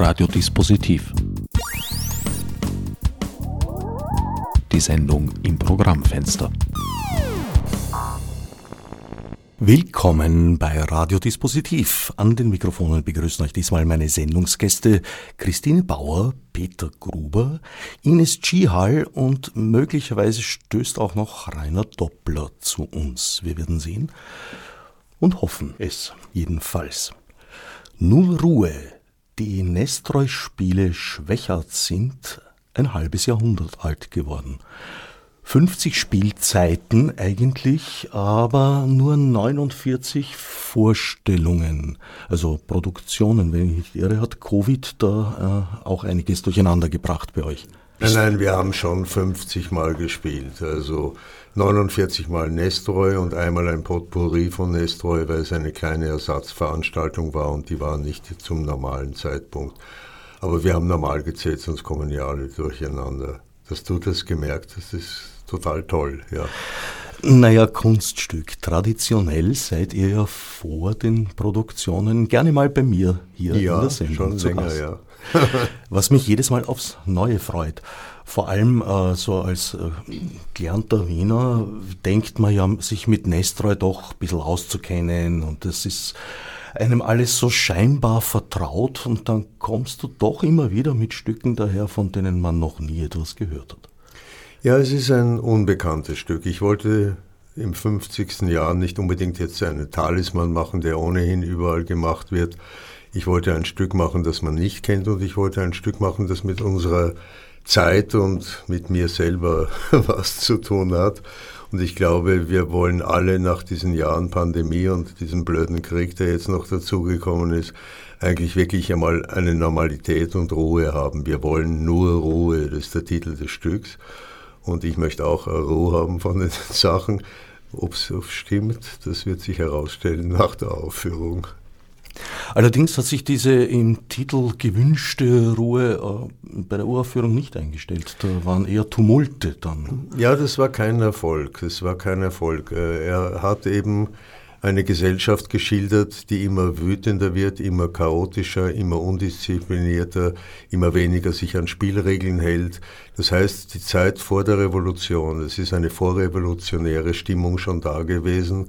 Radiodispositiv. Die Sendung im Programmfenster. Willkommen bei Radiodispositiv. An den Mikrofonen begrüßen euch diesmal meine Sendungsgäste Christine Bauer, Peter Gruber, Ines Gihal und möglicherweise stößt auch noch Rainer Doppler zu uns. Wir werden sehen und hoffen es jedenfalls. Null Ruhe. Die Nestroy-Spiele Schwächert sind ein halbes Jahrhundert alt geworden. 50 Spielzeiten eigentlich, aber nur 49 Vorstellungen, also Produktionen. Wenn ich nicht irre, hat Covid da äh, auch einiges durcheinander gebracht bei euch. Nein, nein, wir haben schon 50 Mal gespielt. Also 49 Mal Nestroy und einmal ein Potpourri von Nestroy, weil es eine kleine Ersatzveranstaltung war und die war nicht zum normalen Zeitpunkt. Aber wir haben normal gezählt, sonst kommen ja alle durcheinander. Dass du das gemerkt hast, ist total toll, ja. Naja, Kunststück. Traditionell seid ihr ja vor den Produktionen gerne mal bei mir hier ja, in der Sendung schon zu länger, Gast. ja. Was mich jedes Mal aufs Neue freut. Vor allem äh, so als äh, gelernter Wiener denkt man ja, sich mit Nestroy doch ein bisschen auszukennen und das ist einem alles so scheinbar vertraut und dann kommst du doch immer wieder mit Stücken daher, von denen man noch nie etwas gehört hat. Ja, es ist ein unbekanntes Stück. Ich wollte im 50. Jahr nicht unbedingt jetzt einen Talisman machen, der ohnehin überall gemacht wird. Ich wollte ein Stück machen, das man nicht kennt und ich wollte ein Stück machen, das mit unserer Zeit und mit mir selber was zu tun hat. Und ich glaube, wir wollen alle nach diesen Jahren Pandemie und diesem blöden Krieg, der jetzt noch dazugekommen ist, eigentlich wirklich einmal eine Normalität und Ruhe haben. Wir wollen nur Ruhe, das ist der Titel des Stücks. Und ich möchte auch Ruhe haben von den Sachen. Ob es stimmt, das wird sich herausstellen nach der Aufführung. Allerdings hat sich diese im Titel gewünschte Ruhe äh, bei der Uraufführung nicht eingestellt. Da waren eher Tumulte dann. Ja, das war kein Erfolg. Das war kein Erfolg. Äh, er hat eben eine Gesellschaft geschildert, die immer wütender wird, immer chaotischer, immer undisziplinierter, immer weniger sich an Spielregeln hält. Das heißt, die Zeit vor der Revolution, es ist eine vorrevolutionäre Stimmung schon da gewesen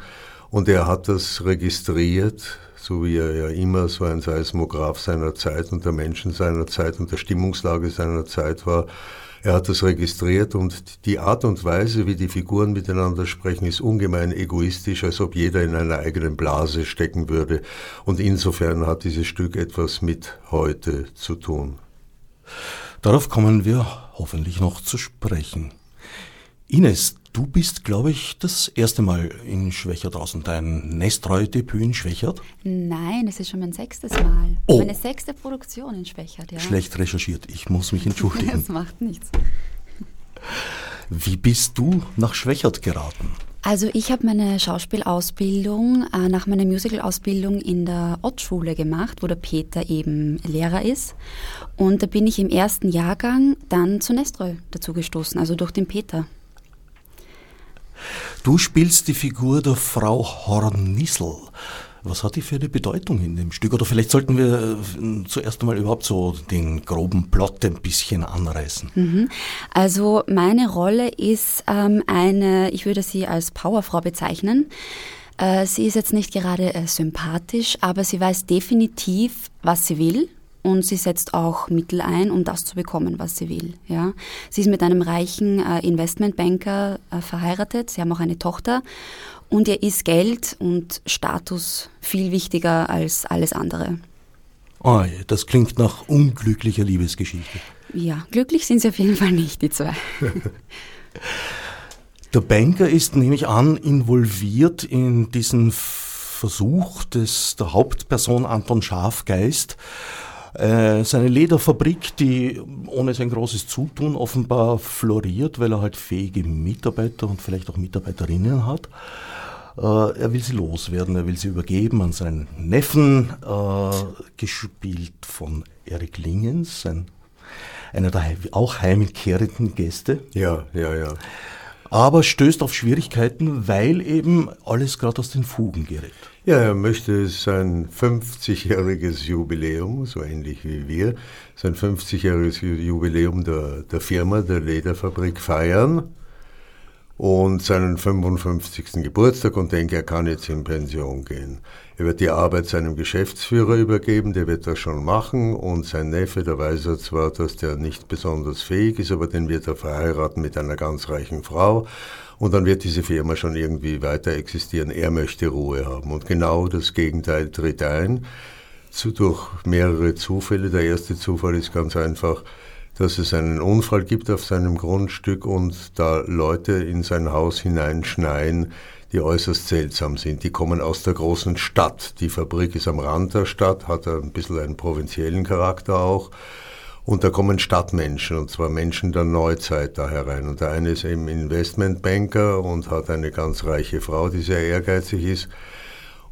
und er hat das registriert, so wie er ja immer so ein Seismograph seiner Zeit und der Menschen seiner Zeit und der Stimmungslage seiner Zeit war. Er hat das registriert und die Art und Weise, wie die Figuren miteinander sprechen, ist ungemein egoistisch, als ob jeder in einer eigenen Blase stecken würde. Und insofern hat dieses Stück etwas mit heute zu tun. Darauf kommen wir hoffentlich noch zu sprechen. Ines, du bist, glaube ich, das erste Mal in Schwächert draußen. Dein Nestroy-Debüt in Schwächert? Nein, es ist schon mein sechstes Mal. Oh. Meine sechste Produktion in Schwächert, ja. Schlecht recherchiert. Ich muss mich entschuldigen. Das macht nichts. Wie bist du nach Schwächert geraten? Also ich habe meine Schauspielausbildung äh, nach meiner Musicalausbildung in der Ott-Schule gemacht, wo der Peter eben Lehrer ist. Und da bin ich im ersten Jahrgang dann zu Nestroy dazugestoßen, also durch den Peter. Du spielst die Figur der Frau Hornissel. Was hat die für eine Bedeutung in dem Stück? Oder vielleicht sollten wir äh, zuerst einmal überhaupt so den groben Plot ein bisschen anreißen. Mhm. Also meine Rolle ist ähm, eine, ich würde sie als Powerfrau bezeichnen. Äh, sie ist jetzt nicht gerade äh, sympathisch, aber sie weiß definitiv, was sie will und sie setzt auch Mittel ein, um das zu bekommen, was sie will. Ja. Sie ist mit einem reichen äh, Investmentbanker äh, verheiratet, sie haben auch eine Tochter und ihr ist Geld und Status viel wichtiger als alles andere. Oh, das klingt nach unglücklicher Liebesgeschichte. Ja, glücklich sind sie auf jeden Fall nicht, die zwei. Der Banker ist, nehme ich an, involviert in diesen Versuch des, der Hauptperson Anton Schafgeist, äh, seine Lederfabrik, die ohne sein großes Zutun offenbar floriert, weil er halt fähige Mitarbeiter und vielleicht auch Mitarbeiterinnen hat. Äh, er will sie loswerden, er will sie übergeben an seinen Neffen, äh, gespielt von Erik Lingens, ein, einer der auch heimkehrenden Gäste. Ja, ja, ja. aber stößt auf Schwierigkeiten, weil eben alles gerade aus den Fugen gerät. Ja, er möchte sein 50-jähriges Jubiläum, so ähnlich wie wir, sein 50-jähriges Jubiläum der, der Firma, der Lederfabrik feiern und seinen 55. Geburtstag und denkt, er kann jetzt in Pension gehen. Er wird die Arbeit seinem Geschäftsführer übergeben, der wird das schon machen und sein Neffe, der weiß er zwar, dass der nicht besonders fähig ist, aber den wird er verheiraten mit einer ganz reichen Frau und dann wird diese Firma schon irgendwie weiter existieren. Er möchte Ruhe haben und genau das Gegenteil tritt ein, zu, durch mehrere Zufälle. Der erste Zufall ist ganz einfach, dass es einen Unfall gibt auf seinem Grundstück und da Leute in sein Haus hineinschneien, die äußerst seltsam sind. Die kommen aus der großen Stadt. Die Fabrik ist am Rand der Stadt, hat ein bisschen einen provinziellen Charakter auch. Und da kommen Stadtmenschen, und zwar Menschen der Neuzeit da herein. Und der eine ist eben Investmentbanker und hat eine ganz reiche Frau, die sehr ehrgeizig ist.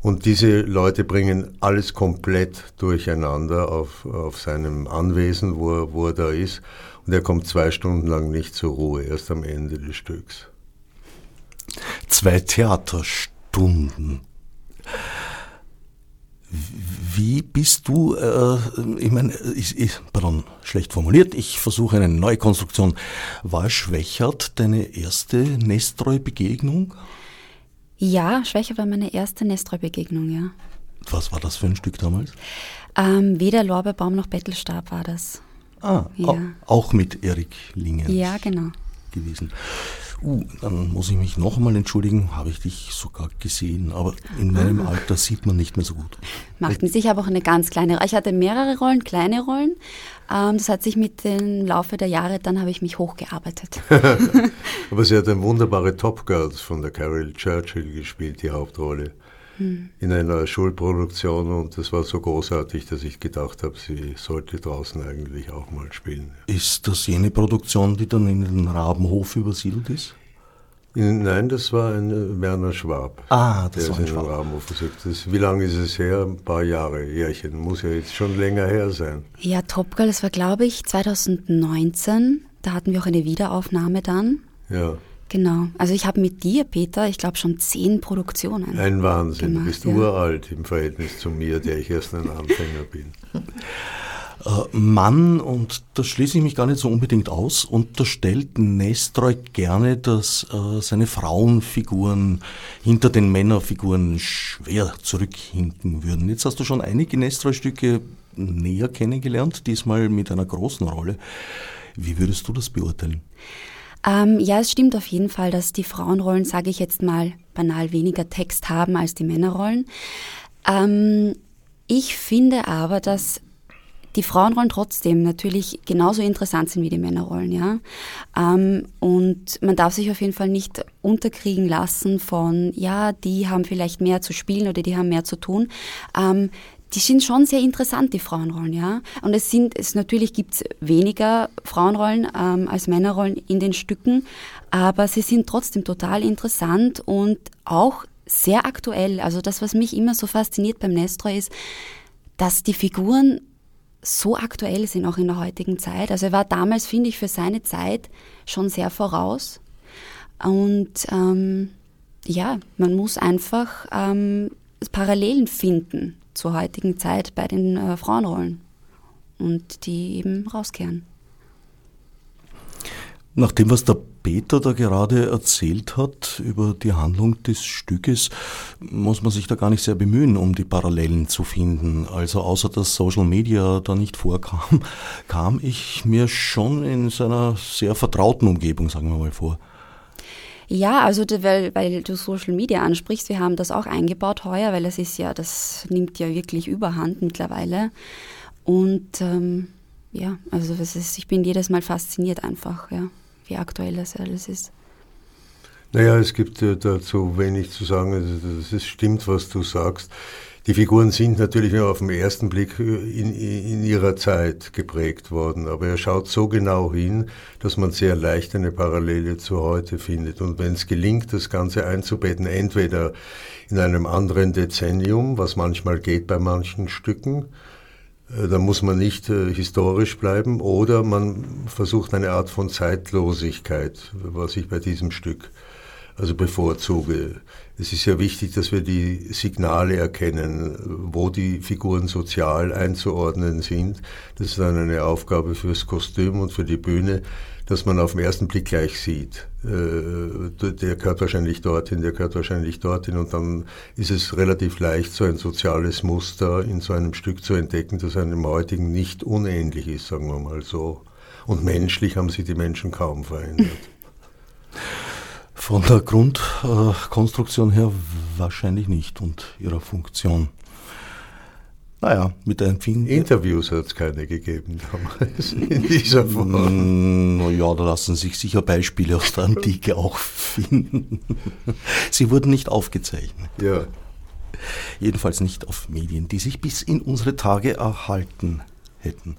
Und diese Leute bringen alles komplett durcheinander auf, auf seinem Anwesen, wo er, wo er da ist. Und er kommt zwei Stunden lang nicht zur Ruhe, erst am Ende des Stücks. Zwei Theaterstunden. Wie bist du, äh, ich meine, ich, ich, pardon, schlecht formuliert, ich versuche eine neue Konstruktion. War Schwächert deine erste Nestreu-Begegnung? Ja, Schwäche war meine erste Nestreu-Begegnung, ja. Was war das für ein Stück damals? Ähm, weder Lorbeerbaum noch Bettelstab war das. Ah, ja. auch mit Erik Lingen. Ja, genau. Gewesen. Uh, dann muss ich mich noch einmal entschuldigen, habe ich dich sogar gesehen, aber in meinem ah. Alter sieht man nicht mehr so gut. Macht nichts, ich habe auch eine ganz kleine Rolle. Ich hatte mehrere Rollen, kleine Rollen. Ähm, das hat sich mit dem Laufe der Jahre, dann habe ich mich hochgearbeitet. aber sie hat eine wunderbare Top Girls von der Carol Churchill gespielt, die Hauptrolle hm. in einer Schulproduktion und das war so großartig, dass ich gedacht habe, sie sollte draußen eigentlich auch mal spielen. Ist das jene Produktion, die dann in den Rabenhof übersiedelt ist? Nein, das war ein Werner Schwab. Ah, das der war ein Schwab. Das, Wie lange ist es her? Ein paar Jahre, Jährchen. Muss ja jetzt schon länger her sein. Ja, Top Girl, das war glaube ich 2019. Da hatten wir auch eine Wiederaufnahme dann. Ja. Genau. Also ich habe mit dir, Peter, ich glaube schon zehn Produktionen. Ein Wahnsinn. Gemacht, du bist ja. uralt im Verhältnis zu mir, der ich erst ein Anfänger bin. Äh, Mann, und das schließe ich mich gar nicht so unbedingt aus, unterstellt Nestroy gerne, dass äh, seine Frauenfiguren hinter den Männerfiguren schwer zurückhinken würden. Jetzt hast du schon einige Nestroy-Stücke näher kennengelernt, diesmal mit einer großen Rolle. Wie würdest du das beurteilen? Ähm, ja, es stimmt auf jeden Fall, dass die Frauenrollen, sage ich jetzt mal, banal weniger Text haben als die Männerrollen. Ähm, ich finde aber, dass die Frauenrollen trotzdem natürlich genauso interessant sind wie die Männerrollen, ja. Ähm, und man darf sich auf jeden Fall nicht unterkriegen lassen von, ja, die haben vielleicht mehr zu spielen oder die haben mehr zu tun. Ähm, die sind schon sehr interessant, die Frauenrollen, ja. Und es sind, es natürlich gibt es weniger Frauenrollen ähm, als Männerrollen in den Stücken, aber sie sind trotzdem total interessant und auch sehr aktuell. Also das, was mich immer so fasziniert beim Nestroy ist, dass die Figuren so aktuell sind, auch in der heutigen Zeit. Also er war damals, finde ich, für seine Zeit schon sehr voraus. Und ähm, ja, man muss einfach ähm, Parallelen finden zur heutigen Zeit bei den äh, Frauenrollen und die eben rauskehren. Nach dem, was der Peter da gerade erzählt hat über die Handlung des Stückes, muss man sich da gar nicht sehr bemühen, um die Parallelen zu finden. Also außer dass Social Media da nicht vorkam, kam ich mir schon in seiner sehr vertrauten Umgebung, sagen wir mal, vor. Ja, also weil, weil du Social Media ansprichst, wir haben das auch eingebaut heuer, weil es ist ja, das nimmt ja wirklich überhand mittlerweile. Und ähm, ja, also ist, ich bin jedes Mal fasziniert einfach, ja, wie aktuell das alles ist. Naja, es gibt dazu wenig zu sagen. Also das stimmt, was du sagst. Die Figuren sind natürlich nur auf den ersten Blick in, in, ihrer Zeit geprägt worden, aber er schaut so genau hin, dass man sehr leicht eine Parallele zu heute findet. Und wenn es gelingt, das Ganze einzubetten, entweder in einem anderen Dezennium, was manchmal geht bei manchen Stücken, Äh, da muss man nicht äh, historisch bleiben oder man versucht eine Art von Zeitlosigkeit, was ich bei diesem Stück also bevorzuge. Es ist ja wichtig, dass wir die Signale erkennen, wo die Figuren sozial einzuordnen sind. Das ist dann eine Aufgabe fürs Kostüm und für die Bühne, dass man auf den ersten Blick gleich sieht. Äh, der gehört wahrscheinlich dorthin, der gehört wahrscheinlich dorthin und dann ist es relativ leicht, so ein soziales Muster in so einem Stück zu entdecken, das einem heutigen nicht unähnlich ist, sagen wir mal so. Und menschlich haben sich die Menschen kaum verändert. Von der Grundkonstruktion her wahrscheinlich nicht und ihrer Funktion. Naja, mit einem Finger. Interviews hat es keine gegeben damals in dieser Form. Mm, naja, da lassen sich sicher Beispiele aus der Antike auch finden. Sie wurden nicht aufgezeichnet. Ja. Jedenfalls nicht auf Medien, die sich bis in unsere Tage erhalten hätten.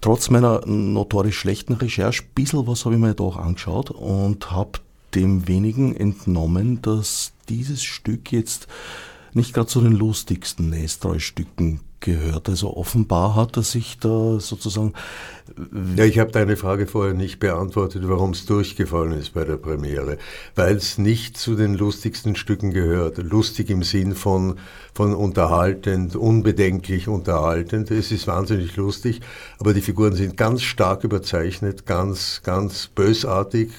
Trotz meiner notorisch schlechten Recherche, ein bisschen was habe ich mir doch angeschaut und habe dem wenigen entnommen, dass dieses Stück jetzt nicht gerade zu den lustigsten Nestroy-Stücken gehört. Also offenbar hat er sich da sozusagen. Ja, ich habe deine Frage vorher nicht beantwortet, warum es durchgefallen ist bei der Premiere. Weil es nicht zu den lustigsten Stücken gehört. Lustig im Sinn von, von unterhaltend, unbedenklich unterhaltend. Es ist wahnsinnig lustig, aber die Figuren sind ganz stark überzeichnet, ganz, ganz bösartig,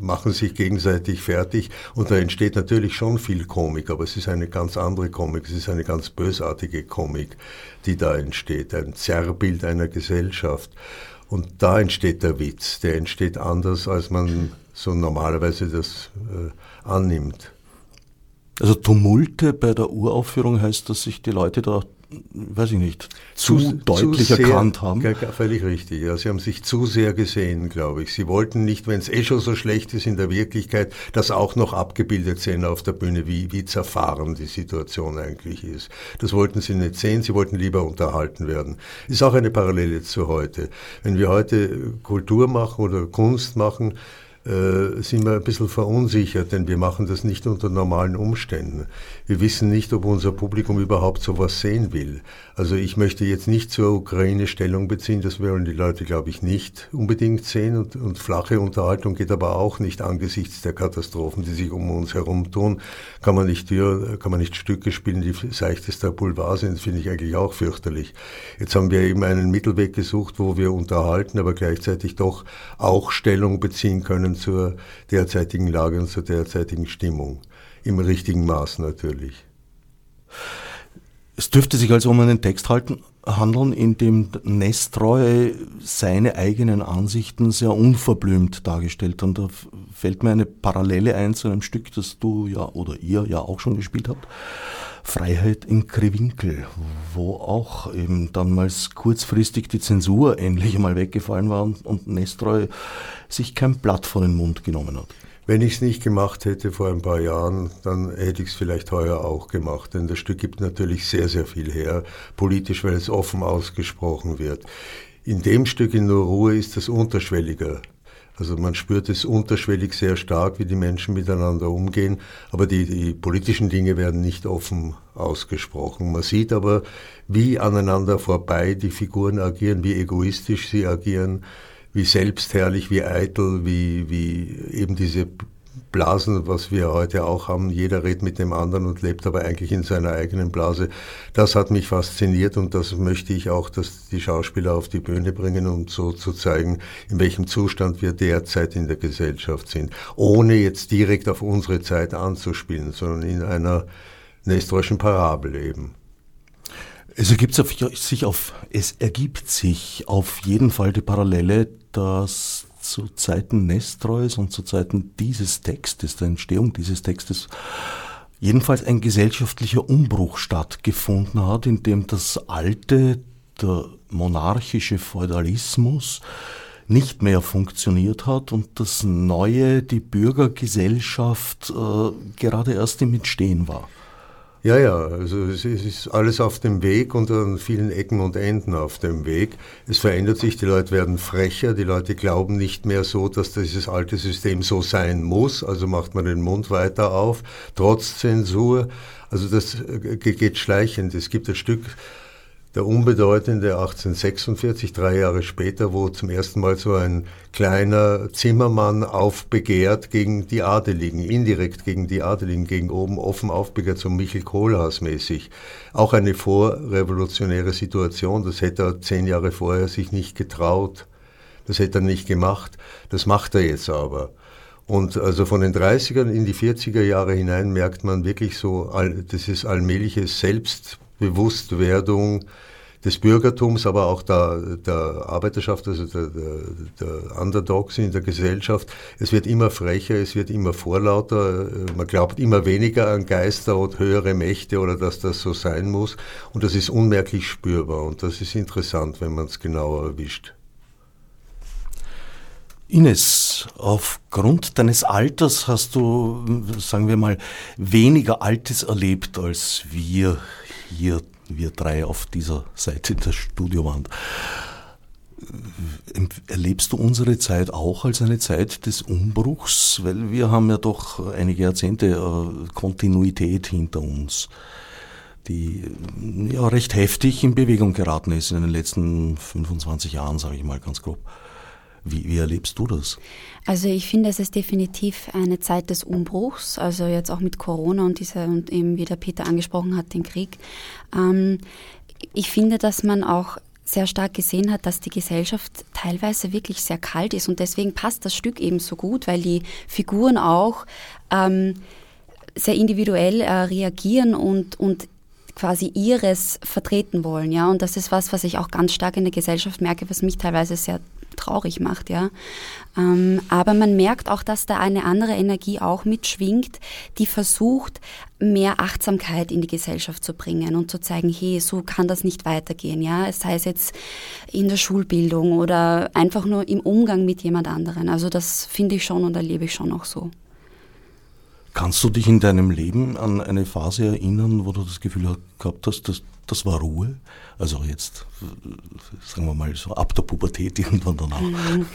machen sich gegenseitig fertig und da entsteht natürlich schon viel Komik, aber es ist eine ganz andere Komik, es ist eine ganz bösartige Komik. Die da entsteht, ein Zerrbild einer Gesellschaft. Und da entsteht der Witz, der entsteht anders, als man so normalerweise das äh, annimmt. Also Tumulte bei der Uraufführung heißt, dass sich die Leute da weiß ich nicht, zu, zu deutlich zu sehr, erkannt haben. Völlig richtig, ja. Sie haben sich zu sehr gesehen, glaube ich. Sie wollten nicht, wenn es eh schon so schlecht ist in der Wirklichkeit, das auch noch abgebildet sehen auf der Bühne, wie, wie zerfahren die Situation eigentlich ist. Das wollten sie nicht sehen, sie wollten lieber unterhalten werden. Ist auch eine Parallele zu heute. Wenn wir heute Kultur machen oder Kunst machen, äh, sind wir ein bisschen verunsichert, denn wir machen das nicht unter normalen Umständen. Wir wissen nicht, ob unser Publikum überhaupt sowas sehen will. Also ich möchte jetzt nicht zur Ukraine Stellung beziehen, das wollen die Leute, glaube ich, nicht unbedingt sehen und, und flache Unterhaltung geht aber auch nicht angesichts der Katastrophen, die sich um uns herum tun. Kann man nicht, kann man nicht Stücke spielen, die seichtester Boulevard sind, finde ich eigentlich auch fürchterlich. Jetzt haben wir eben einen Mittelweg gesucht, wo wir unterhalten, aber gleichzeitig doch auch Stellung beziehen können zur derzeitigen Lage und zur derzeitigen Stimmung. Im richtigen Maß natürlich. Es dürfte sich also um einen Text halten, handeln, in dem Nestroy seine eigenen Ansichten sehr unverblümt dargestellt. Und da fällt mir eine Parallele ein zu einem Stück, das du ja oder ihr ja auch schon gespielt habt. Freiheit in Krewinkel, wo auch eben damals kurzfristig die Zensur endlich einmal weggefallen war und, Nestroy sich kein Blatt vor den Mund genommen hat. Wenn ich es nicht gemacht hätte vor ein paar Jahren, dann hätte ich es vielleicht heuer auch gemacht. Denn das Stück gibt natürlich sehr, sehr viel her, politisch, weil es offen ausgesprochen wird. In dem Stück in Nur Ruhe ist das unterschwelliger also man spürt es unterschwellig sehr stark, wie die Menschen miteinander umgehen, aber die, die, politischen Dinge werden nicht offen ausgesprochen. Man sieht aber, wie aneinander vorbei die Figuren agieren, wie egoistisch sie agieren, wie selbstherrlich, wie eitel, wie, wie eben diese Blasen, was wir heute auch haben. Jeder redet mit dem anderen und lebt aber eigentlich in seiner eigenen Blase. Das hat mich fasziniert und das möchte ich auch, dass die Schauspieler auf die Bühne bringen, um so zu zeigen, in welchem Zustand wir derzeit in der Gesellschaft sind. Ohne jetzt direkt auf unsere Zeit anzuspielen, sondern in einer nestorischen Parabel eben. Es ergibt sich auf, es ergibt sich auf jeden Fall die Parallele, dass zu Zeiten Nestreus und zu Zeiten dieses Textes, der Entstehung dieses Textes, jedenfalls ein gesellschaftlicher Umbruch stattgefunden hat, in dem das alte, der monarchische Feudalismus nicht mehr funktioniert hat und das neue, die Bürgergesellschaft äh, gerade erst im Entstehen war. Ja, ja, also es ist alles auf dem Weg und an vielen Ecken und Enden auf dem Weg. Es verändert sich, die Leute werden frecher, die Leute glauben nicht mehr so, dass dieses alte System so sein muss, also macht man den Mund weiter auf, trotz Zensur. Also das äh, geht schleichend. Es gibt ein Stück, der unbedeutende 1846, drei Jahre später, wo zum ersten Mal so ein kleiner Zimmermann aufbegehrt gegen die Adeligen, indirekt gegen die Adeligen, gegen oben offen aufbegehrt, so Michel Kohlhaas mäßig. Auch eine vorrevolutionäre Situation, das hätte er zehn Jahre vorher sich nicht getraut, das hätte er nicht gemacht, das macht er jetzt aber. Und also von den 30ern in die 40er Jahre hinein merkt man wirklich so, das ist allmähliche Selbstbewusstwerdung, des Bürgertums, aber auch der, der Arbeiterschaft, also der, der, der Underdogs in der Gesellschaft. Es wird immer frecher, es wird immer vorlauter, man glaubt immer weniger an Geister und höhere Mächte oder dass das so sein muss. Und das ist unmerklich spürbar und das ist interessant, wenn man es genauer erwischt. Ines, aufgrund deines Alters hast du, sagen wir mal, weniger Altes erlebt als wir hier wir drei auf dieser Seite der Studiowand. Erlebst du unsere Zeit auch als eine Zeit des Umbruchs? Weil wir haben ja doch einige Jahrzehnte äh, Kontinuität hinter uns, die ja recht heftig in Bewegung geraten ist in den letzten 25 Jahren, sage ich mal ganz grob. Wie, wie, erlebst du das? Also ich finde, es ist definitiv eine Zeit des Umbruchs, also jetzt auch mit Corona und diese und eben wie der Peter angesprochen hat, den Krieg. Ähm, ich finde, dass man auch sehr stark gesehen hat, dass die Gesellschaft teilweise wirklich sehr kalt ist und deswegen passt das Stück eben so gut, weil die Figuren auch ähm, sehr individuell äh, reagieren und, und quasi ihres vertreten wollen, ja. Und das ist was, was ich auch ganz stark in der Gesellschaft merke, was mich teilweise sehr traurig macht, ja. Ähm, aber man merkt auch, dass da eine andere Energie auch mitschwingt, die versucht, mehr Achtsamkeit in die Gesellschaft zu bringen und zu zeigen, hey, so kann das nicht weitergehen, ja. Sei es jetzt in der Schulbildung oder einfach nur im Umgang mit jemand anderen. Also das finde ich schon und erlebe ich schon auch so. Kannst du dich in deinem Leben an eine Phase erinnern, wo du das Gefühl gehabt hast, dass das war Ruhe? Also jetzt, sagen wir mal so ab der Pubertät irgendwann danach. Mhm.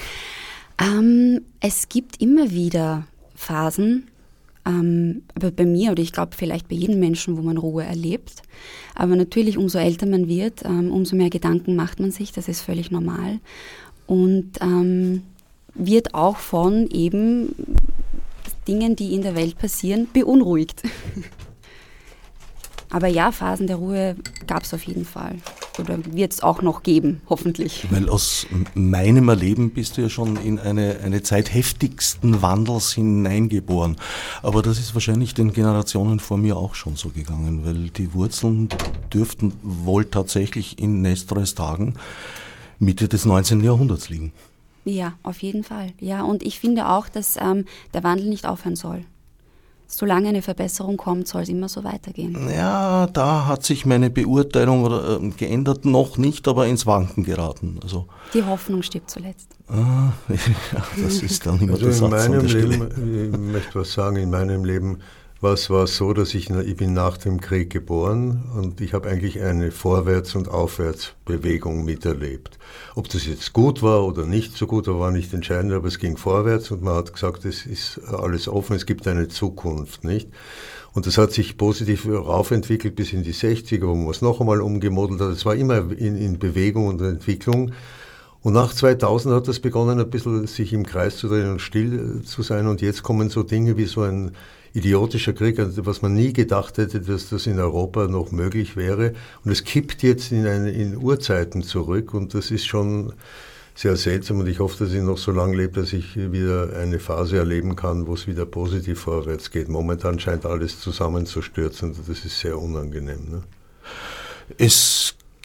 Ähm, es gibt immer wieder Phasen, ähm, aber bei mir oder ich glaube vielleicht bei jedem Menschen, wo man Ruhe erlebt. Aber natürlich, umso älter man wird, ähm, umso mehr Gedanken macht man sich, das ist völlig normal. Und ähm, wird auch von eben Dingen, die in der Welt passieren, beunruhigt. Aber ja, Phasen der Ruhe gab es auf jeden Fall. Oder wird es auch noch geben, hoffentlich. Weil aus meinem Erleben bist du ja schon in eine, eine Zeit heftigsten Wandels hineingeboren. Aber das ist wahrscheinlich den Generationen vor mir auch schon so gegangen, weil die Wurzeln dürften wohl tatsächlich in Nestores Tagen Mitte des 19. Jahrhunderts liegen. Ja, auf jeden Fall. Ja, und ich finde auch, dass ähm, der Wandel nicht aufhören soll. Solange eine Verbesserung kommt, soll es immer so weitergehen. Ja, da hat sich meine Beurteilung oder, äh, geändert, noch nicht, aber ins Wanken geraten. Also, Die Hoffnung stirbt zuletzt. Ah, ja, das ist dann immer also der Satz in meinem Leben, Ich möchte was sagen, in meinem Leben was war so, dass ich, ich bin nach dem Krieg geboren und ich habe eigentlich eine Vorwärts- und Aufwärtsbewegung miterlebt. Ob das jetzt gut war oder nicht so gut, war nicht entscheidend, aber es ging vorwärts und man hat gesagt, es ist alles offen, es gibt eine Zukunft, nicht? Und das hat sich positiv raufentwickelt bis in die 60er, wo man es noch einmal umgemodelt hat. Es war immer in, in Bewegung und Entwicklung. Und nach 2000 hat das begonnen, ein bisschen sich im Kreis zu drehen und still zu sein. Und jetzt kommen so Dinge wie so ein idiotischer Krieg, was man nie gedacht hätte, dass das in Europa noch möglich wäre. Und es kippt jetzt in, eine, in Urzeiten zurück und das ist schon sehr seltsam und ich hoffe, dass ich noch so lange lebe, dass ich wieder eine Phase erleben kann, wo es wieder positiv vorwärts geht. Momentan scheint alles zusammenzustürzen und das ist sehr unangenehm. Ne? Es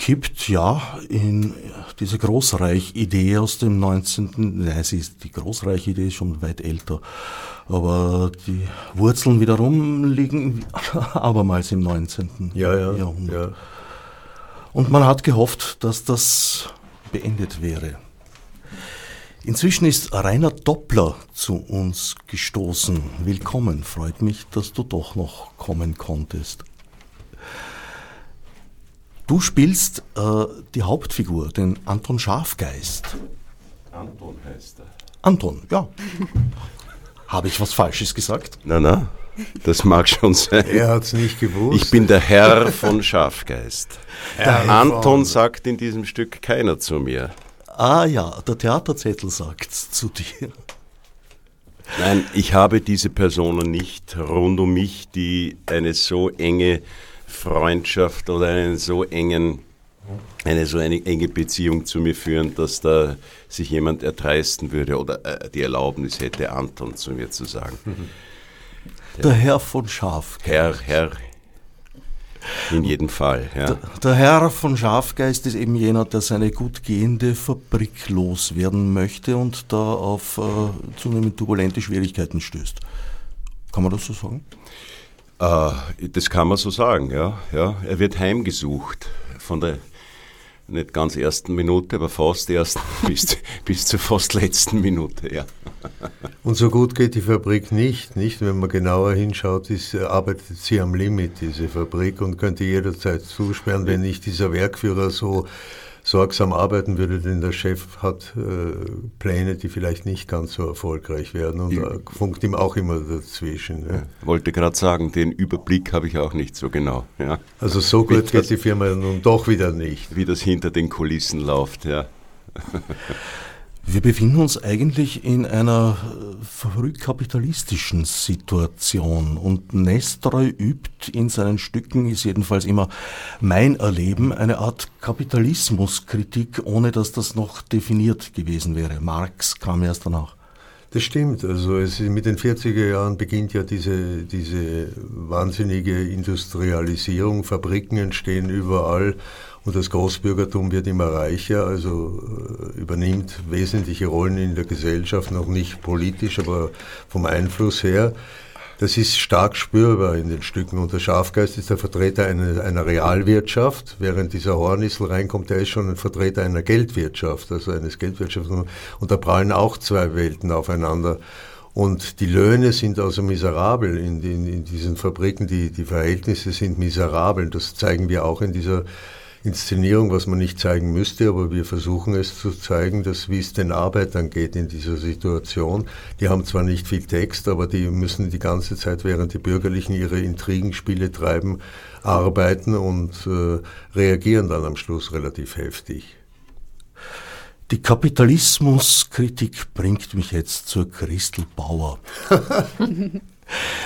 kippt ja in diese Großreich-Idee aus dem 19. Nein, sie ist, die Großreich-Idee ist schon weit älter. Aber die Wurzeln wiederum liegen abermals im 19. Ja, ja, Jahrhundert. Ja. Und man hat gehofft, dass das beendet wäre. Inzwischen ist Rainer Doppler zu uns gestoßen. Willkommen, freut mich, dass du doch noch kommen konntest. Du spielst äh, die Hauptfigur, den Anton Schafgeist. Anton heißt er. Anton, ja. Habe ich was Falsches gesagt? Na, na. Das mag schon sein. Er hat es nicht gewusst. Ich bin der Herr von Schafgeist. Herr Anton von- sagt in diesem Stück keiner zu mir. Ah ja, der Theaterzettel sagt's zu dir. Nein, ich habe diese Personen nicht rund um mich, die eine so enge Freundschaft oder einen so engen, eine so eine enge Beziehung zu mir führen, dass da sich jemand erdreisten würde oder äh, die Erlaubnis hätte, Anton zu mir zu sagen. Der Herr von Schaf. Herr, Herr, in jedem Fall. Ja. Der Herr von Schafgeist ist eben jener, der seine gut gehende Fabrik loswerden möchte und da auf äh, zunehmend turbulente Schwierigkeiten stößt. Kann man das so sagen? Äh, das kann man so sagen, ja. ja. Er wird heimgesucht von der nicht ganz ersten Minute, aber fast ersten bis, bis zur fast letzten Minute, ja. Und so gut geht die Fabrik nicht, nicht? Wenn man genauer hinschaut, ist, äh, arbeitet sie am Limit, diese Fabrik, und könnte jederzeit zusperren, wenn nicht dieser Werkführer so sorgsam arbeiten würde, denn der Chef hat äh, Pläne, die vielleicht nicht ganz so erfolgreich werden und da funkt ihm auch immer dazwischen. Ja. Wollte gerade sagen, den Überblick habe ich auch nicht so genau, ja. Also so gut geht die Firma nun doch wieder nicht. Wie das hinter den Kulissen läuft, ja. Wir befinden uns eigentlich in einer äh, verrückt kapitalistischen Situation und Nestroy übt in seinen Stücken, ist jedenfalls immer mein Erleben, eine Art Kapitalismuskritik, ohne dass das noch definiert gewesen wäre. Marx kam erst danach. Das stimmt. Also es, mit den 40er Jahren beginnt ja diese, diese wahnsinnige Industrialisierung. Fabriken entstehen überall und das Großbürgertum wird immer reicher, also äh, übernimmt wesentliche Rollen in der Gesellschaft, noch nicht politisch, aber vom Einfluss her. Das ist stark spürbar in den Stücken. Und der Schafgeist ist der Vertreter einer, einer Realwirtschaft, während dieser Hornisel reinkommt, der ist schon ein Vertreter einer Geldwirtschaft, also eines Geldwirtschafts. Und da prallen auch zwei Welten aufeinander. Und die Löhne sind also miserabel in, in, in diesen Fabriken, die, die Verhältnisse sind miserabel. Das zeigen wir auch in dieser Inszenierung, was man nicht zeigen müsste, aber wir versuchen es zu zeigen, dass wie es den Arbeitern geht in dieser Situation. Die haben zwar nicht viel Text, aber die müssen die ganze Zeit, während die Bürgerlichen ihre Intrigenspiele treiben, arbeiten und äh, reagieren dann am Schluss relativ heftig. Die Kapitalismuskritik bringt mich jetzt zur Christel Bauer.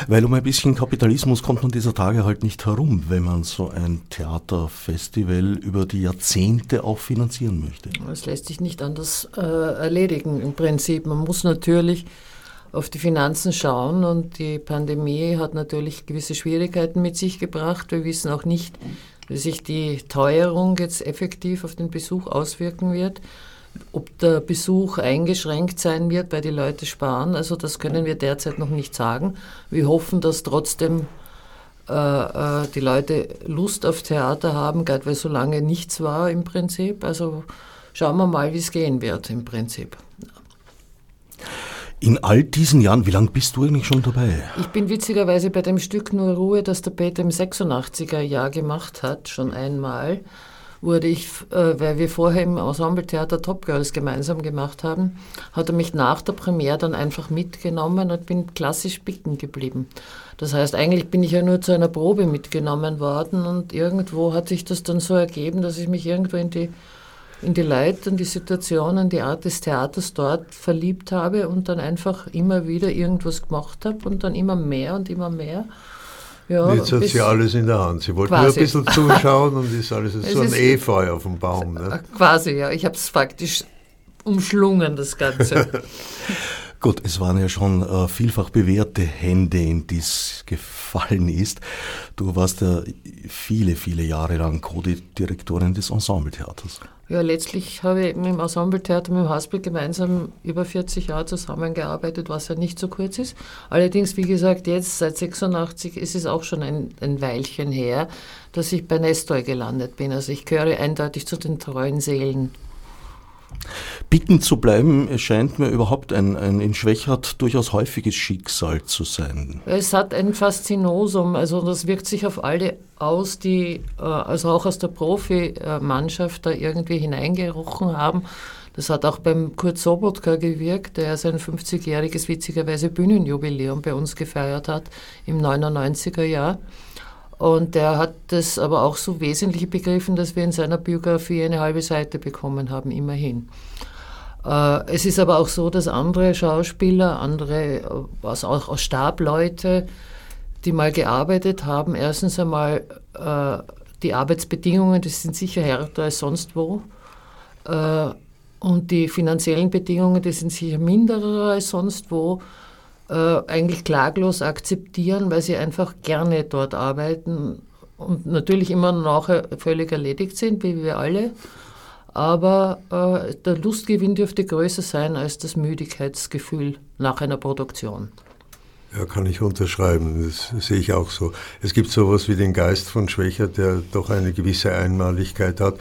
Weil um ein bisschen Kapitalismus kommt man dieser Tage halt nicht herum, wenn man so ein Theaterfestival über die Jahrzehnte auch finanzieren möchte. Das lässt sich nicht anders äh, erledigen im Prinzip. Man muss natürlich auf die Finanzen schauen und die Pandemie hat natürlich gewisse Schwierigkeiten mit sich gebracht. Wir wissen auch nicht, wie sich die Teuerung jetzt effektiv auf den Besuch auswirken wird. Ob der Besuch eingeschränkt sein wird, weil die Leute sparen, also das können wir derzeit noch nicht sagen. Wir hoffen, dass trotzdem äh, äh, die Leute Lust auf Theater haben, gerade weil so lange nichts war im Prinzip. Also schauen wir mal, wie es gehen wird im Prinzip. In all diesen Jahren, wie lange bist du eigentlich schon dabei? Ich bin witzigerweise bei dem Stück Nur Ruhe, das der Peter im 86er Jahr gemacht hat, schon einmal, wurde ich, äh, weil wir vorher im Ensembletheater Top Girls gemeinsam gemacht haben, hat er mich nach der Premiere dann einfach mitgenommen und bin klassisch bicken geblieben. Das heißt, eigentlich bin ich ja nur zu einer Probe mitgenommen worden und irgendwo hat sich das dann so ergeben, dass ich mich irgendwo in die in die Leute, in die Situationen, die Art des Theaters dort verliebt habe und dann einfach immer wieder irgendwas gemacht habe und dann immer mehr und immer mehr. Ja, Jetzt hat sie alles in der Hand. Sie wollte nur ein bisschen zuschauen und ist alles Es so ein ist- Efeu auf dem Baum. Ne? Quasi, ja. Ich habe es faktisch umschlungen, das Ganze. Gut, es waren ja schon äh, vielfach bewährte Hände, in die es gefallen ist. Du warst ja viele, viele Jahre lang Co-Direktorin des Ensembletheaters. Ja, letztlich habe ich mit dem Ensembletheater, mit dem Haspel gemeinsam über 40 Jahre zusammengearbeitet, was ja nicht so kurz ist. Allerdings, wie gesagt, jetzt seit 86 ist es auch schon ein, ein Weilchen her, dass ich bei Nestor gelandet bin. Also ich gehöre eindeutig zu den treuen Seelen. Bicken zu bleiben, scheint mir überhaupt ein, ein in Schwächert durchaus häufiges Schicksal zu sein. Es hat ein Faszinosum, also das wirkt sich auf alle aus, die äh, also auch aus der Profimannschaft da irgendwie hineingerochen haben. Das hat auch beim Kurt Sobotka gewirkt, der sein 50-jähriges witzigerweise Bühnenjubiläum bei uns gefeiert hat im 99er Jahr. Und der hat das aber auch so wesentlich begriffen, dass wir in seiner Biografie eine halbe Seite bekommen haben, immerhin. Äh, es ist aber auch so, dass andere Schauspieler, andere, also auch Stableute, die mal gearbeitet haben, erstens einmal äh, die Arbeitsbedingungen, die sind sicher härter als sonst wo. Und die finanziellen Bedingungen, die sind sicher minderer als sonst wo, äh, eigentlich klaglos akzeptieren, weil sie einfach gerne dort arbeiten und natürlich immer nachher völlig erledigt sind, wie wir alle. Aber äh, der Lustgewinn dürfte größer sein als das Müdigkeitsgefühl nach einer Produktion. Ja, kann ich unterschreiben. Das sehe ich auch so. Es gibt sowas wie den Geist von Schwächer, der doch eine gewisse Einmaligkeit hat.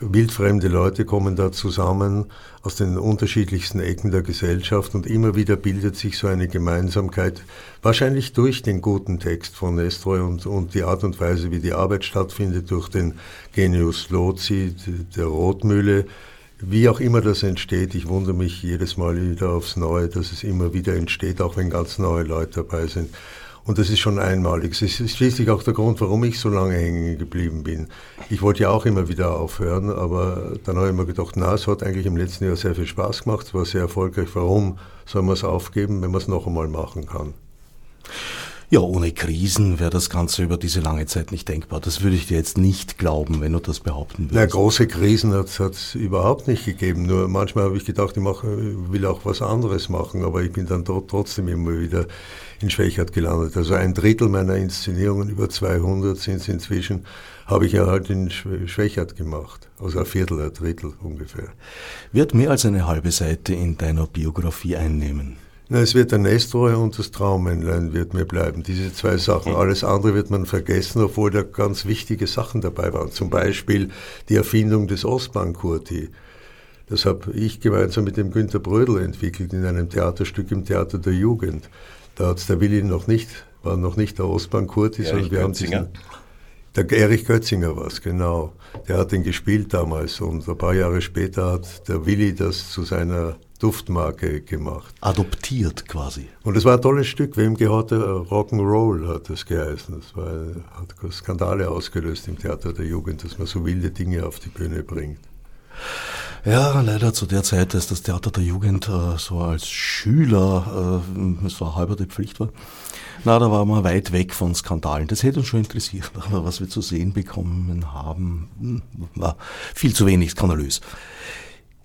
Wildfremde Leute kommen da zusammen aus den unterschiedlichsten Ecken der Gesellschaft und immer wieder bildet sich so eine Gemeinsamkeit, wahrscheinlich durch den guten Text von Nestroy und, und die Art und Weise, wie die Arbeit stattfindet, durch den Genius Lozi, der Rotmühle, wie auch immer das entsteht, ich wundere mich jedes Mal wieder aufs Neue, dass es immer wieder entsteht, auch wenn ganz neue Leute dabei sind. Und das ist schon einmalig. Es ist schließlich auch der Grund, warum ich so lange hängen geblieben bin. Ich wollte ja auch immer wieder aufhören, aber dann habe ich mir gedacht, na, es hat eigentlich im letzten Jahr sehr viel Spaß gemacht, es war sehr erfolgreich. Warum soll man es aufgeben, wenn man es noch einmal machen kann? Ja, ohne Krisen wäre das Ganze über diese lange Zeit nicht denkbar. Das würde ich dir jetzt nicht glauben, wenn du das behaupten würdest. Na, große Krisen hat es überhaupt nicht gegeben. Nur manchmal habe ich gedacht, ich mache, will auch was anderes machen, aber ich bin dann trotzdem immer wieder in Schwächert gelandet. Also ein Drittel meiner Inszenierungen, über 200 sind es inzwischen, habe ich ja halt in Schwächert gemacht. Also ein Viertel, ein Drittel ungefähr. Wird mehr als eine halbe Seite in deiner Biografie einnehmen? Na, es wird der Nestroy und das Traummännlein wird mir bleiben. Diese zwei Sachen. Alles andere wird man vergessen, obwohl da ganz wichtige Sachen dabei waren. Zum Beispiel die Erfindung des Ostbankurti. Das habe ich gemeinsam mit dem Günter Brödel entwickelt in einem Theaterstück im Theater der Jugend. Da hat es der Willi noch nicht, war noch nicht der Ostbankurti, sondern wir haben diesen, der Erich Götzinger war es, genau. Der hat den gespielt damals und ein paar Jahre später hat der Willi das zu seiner Duftmarke gemacht. Adoptiert quasi. Und es war ein tolles Stück. Wem gehörte Rock'n'Roll, hat das geheißen. Das war, hat Skandale ausgelöst im Theater der Jugend, dass man so wilde Dinge auf die Bühne bringt. Ja, leider zu der Zeit, als das Theater der Jugend äh, so als Schüler, äh, es war halber die Pflicht war, na, da war man weit weg von Skandalen. Das hätte uns schon interessiert, aber was wir zu sehen bekommen haben, hm, war viel zu wenig skandalös.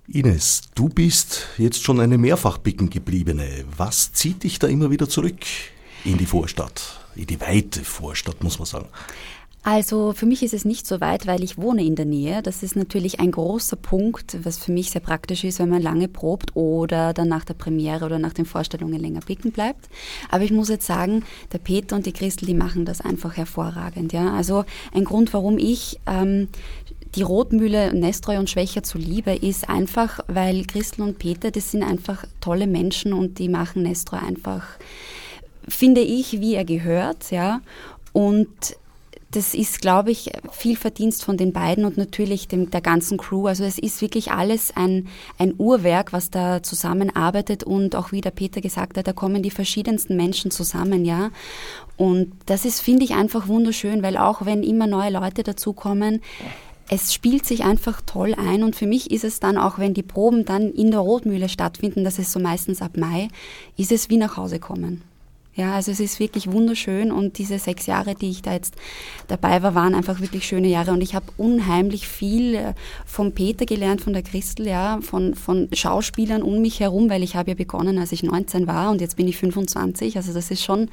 Ines, du bist jetzt schon eine mehrfach bicken gebliebene. Was zieht dich da immer wieder zurück in die Vorstadt? In die weite Vorstadt, muss man sagen. Also für mich ist es nicht so weit, weil ich wohne in der Nähe. Das ist natürlich ein großer Punkt, was für mich sehr praktisch ist, wenn man lange probt oder dann nach der Premiere oder nach den Vorstellungen länger picken bleibt. Aber ich muss jetzt sagen, der Peter und die Christel, die machen das einfach hervorragend. Ja? Also ein Grund, warum ich ähm, die Rotmühle Nestreu und Schwächer zu liebe, ist einfach, weil Christel und Peter, das sind einfach tolle Menschen und die machen Nestreu einfach, finde ich, wie er gehört, ja. Und das ist, glaube ich, viel Verdienst von den beiden und natürlich dem, der ganzen Crew. Also es ist wirklich alles ein, ein Uhrwerk, was da zusammenarbeitet und auch wie der Peter gesagt hat, da kommen die verschiedensten Menschen zusammen, ja. Und das ist, finde ich, einfach wunderschön, weil auch wenn immer neue Leute dazukommen, es spielt sich einfach toll ein und für mich ist es dann auch, wenn die Proben dann in der Rotmühle stattfinden, das ist so meistens ab Mai, ist es wie nach Hause kommen. Ja, also es ist wirklich wunderschön und diese sechs Jahre, die ich da jetzt dabei war, waren einfach wirklich schöne Jahre und ich habe unheimlich viel äh, vom Peter gelernt, von der Christel, ja, von, von Schauspielern um mich herum, weil ich habe ja begonnen, als ich 19 war und jetzt bin ich 25, also das ist schon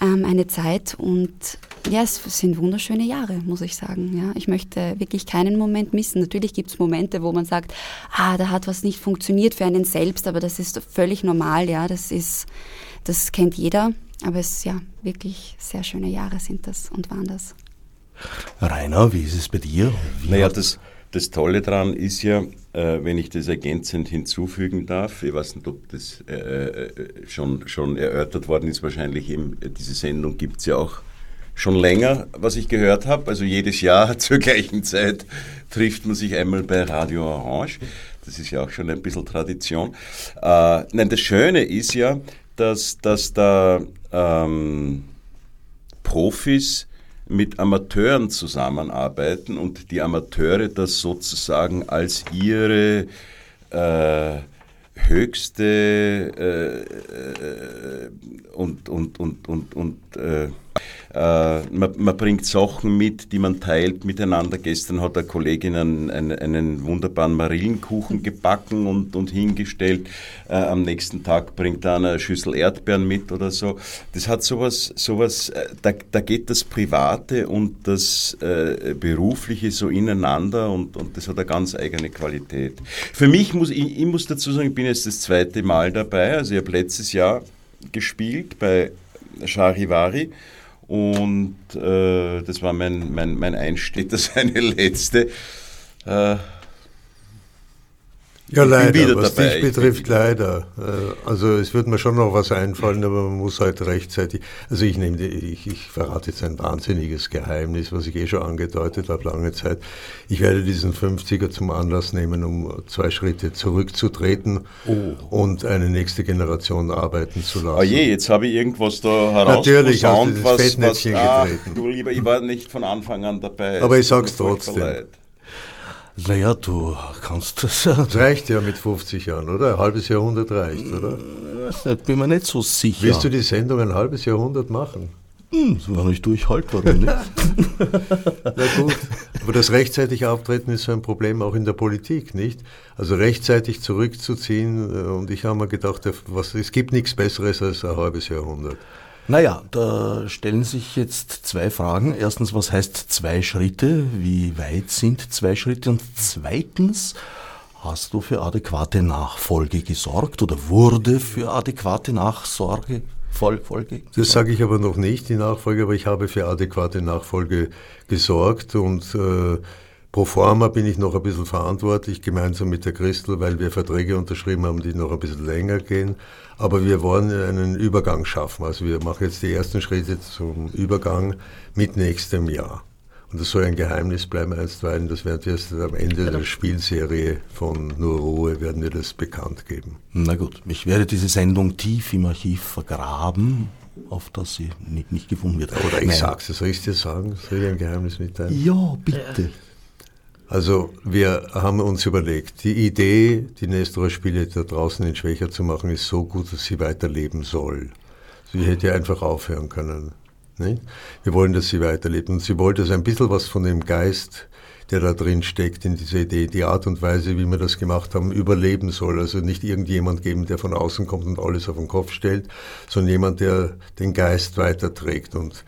ähm, eine Zeit und ja, es sind wunderschöne Jahre, muss ich sagen. Ja, ich möchte wirklich keinen Moment missen. Natürlich gibt es Momente, wo man sagt, ah, da hat was nicht funktioniert für einen selbst, aber das ist völlig normal. Ja, das ist, das kennt jeder. Aber es ja wirklich sehr schöne Jahre sind das und waren das. Rainer, wie ist es bei dir? Wie naja, das, das Tolle daran ist ja, äh, wenn ich das ergänzend hinzufügen darf, ich weiß nicht, ob das äh, äh, schon, schon erörtert worden ist, wahrscheinlich eben, diese Sendung gibt es ja auch schon länger, was ich gehört habe, also jedes Jahr zur gleichen Zeit trifft man sich einmal bei Radio Orange. Das ist ja auch schon ein bisschen Tradition. Äh, nein, das Schöne ist ja, dass, dass da ähm, Profis mit Amateuren zusammenarbeiten und die Amateure das sozusagen als ihre äh, höchste äh, äh, und, und, und, und, und äh, äh, man, man, bringt Sachen mit, die man teilt miteinander. Gestern hat eine Kollegin einen, einen, einen wunderbaren Marillenkuchen gebacken und, und hingestellt. Äh, am nächsten Tag bringt er eine Schüssel Erdbeeren mit oder so. Das hat sowas, sowas äh, da, da geht das Private und das äh, Berufliche so ineinander und, und das hat eine ganz eigene Qualität. Für mich muss, ich, ich muss dazu sagen, ich bin jetzt das zweite Mal dabei. Also ich habe letztes Jahr gespielt bei Charivari und äh, das war mein, mein, mein Einstieg, das eine letzte. Äh, ja, leider. Was dabei. dich betrifft, leider. Äh, also es wird mir schon noch was einfallen, aber man muss halt rechtzeitig. Also ich nehme, ich, ich verrate jetzt ein wahnsinniges Geheimnis, was ich eh schon angedeutet habe, lange Zeit. Ich werde diesen 50er zum Anlass nehmen, um zwei Schritte zurückzutreten oh. und eine nächste Generation arbeiten zu lassen. Oh je, jetzt habe ich irgendwas da heraus. Natürlich hast du das was, Fettnäpfchen was, getreten. Ach, du lieber, ich war nicht von Anfang an dabei. Aber ich sag's trotzdem. Leid. Naja, du kannst das. Das reicht ja mit 50 Jahren, oder? Ein halbes Jahrhundert reicht, oder? Da bin mir nicht so sicher. Willst du die Sendung ein halbes Jahrhundert machen? Hm, wenn ich durchhalte, warum nicht? Na gut, aber das rechtzeitige Auftreten ist so ein Problem auch in der Politik, nicht? Also rechtzeitig zurückzuziehen äh, und ich habe mir gedacht, was, es gibt nichts Besseres als ein halbes Jahrhundert. Naja, da stellen sich jetzt zwei Fragen. Erstens, was heißt zwei Schritte? Wie weit sind zwei Schritte? Und zweitens, hast du für adäquate Nachfolge gesorgt oder wurde für adäquate Nachsorge Folge? Das sage ich aber noch nicht, die Nachfolge, aber ich habe für adäquate Nachfolge gesorgt und äh, Pro forma bin ich noch ein bisschen verantwortlich, gemeinsam mit der Christel, weil wir Verträge unterschrieben haben, die noch ein bisschen länger gehen. Aber wir wollen einen Übergang schaffen. Also wir machen jetzt die ersten Schritte zum Übergang mit nächstem Jahr. Und das soll ein Geheimnis bleiben einstweilen. Das werden wir erst am Ende der Spielserie von Nur Ruhe werden wir das bekannt geben. Na gut, ich werde diese Sendung tief im Archiv vergraben auf das sie nicht, nicht gefunden wird. Oder ich sag's, soll ich dir sagen? Soll ich ein Geheimnis mitteilen? Ja, bitte. Ja. Also wir haben uns überlegt, die Idee, die Nestor-Spiele da draußen in Schwächer zu machen, ist so gut, dass sie weiterleben soll. Sie hätte einfach aufhören können. Nicht? Wir wollen, dass sie weiterlebt. Und sie wollte so ein bisschen was von dem Geist, der da drin steckt, in dieser Idee, die Art und Weise, wie wir das gemacht haben, überleben soll. Also nicht irgendjemand geben, der von außen kommt und alles auf den Kopf stellt, sondern jemand, der den Geist weiterträgt. Und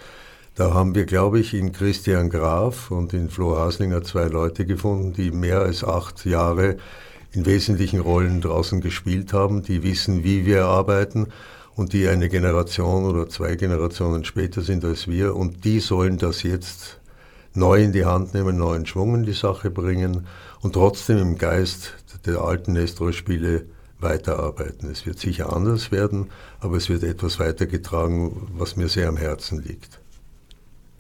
da haben wir, glaube ich, in Christian Graf und in Flo Haslinger zwei Leute gefunden, die mehr als acht Jahre in wesentlichen Rollen draußen gespielt haben, die wissen, wie wir arbeiten und die eine Generation oder zwei Generationen später sind als wir und die sollen das jetzt neu in die Hand nehmen, neuen Schwung in die Sache bringen und trotzdem im Geist der alten Nestor-Spiele weiterarbeiten. Es wird sicher anders werden, aber es wird etwas weitergetragen, was mir sehr am Herzen liegt.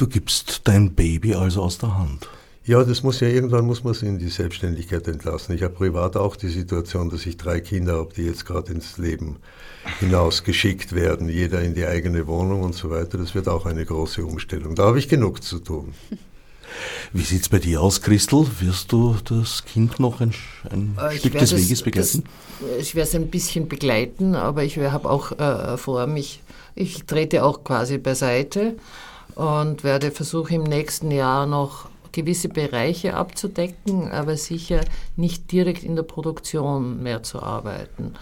Du gibst dein Baby also aus der Hand. Ja, das muss ja irgendwann muss man es in die Selbstständigkeit entlassen. Ich habe privat auch die Situation, dass ich drei Kinder habe, die jetzt gerade ins Leben hinaus geschickt werden, jeder in die eigene Wohnung und so weiter. Das wird auch eine große Umstellung. Da habe ich genug zu tun. Wie sieht es bei dir aus, Christel? Wirst du das Kind noch ein, ein äh, Stück des Weges begleiten? Das, ich werde es ein bisschen begleiten, aber ich habe auch äh, vor, mich, ich trete auch quasi beiseite und werde versuchen im nächsten Jahr noch gewisse Bereiche abzudecken, aber sicher nicht direkt in der Produktion mehr zu arbeiten.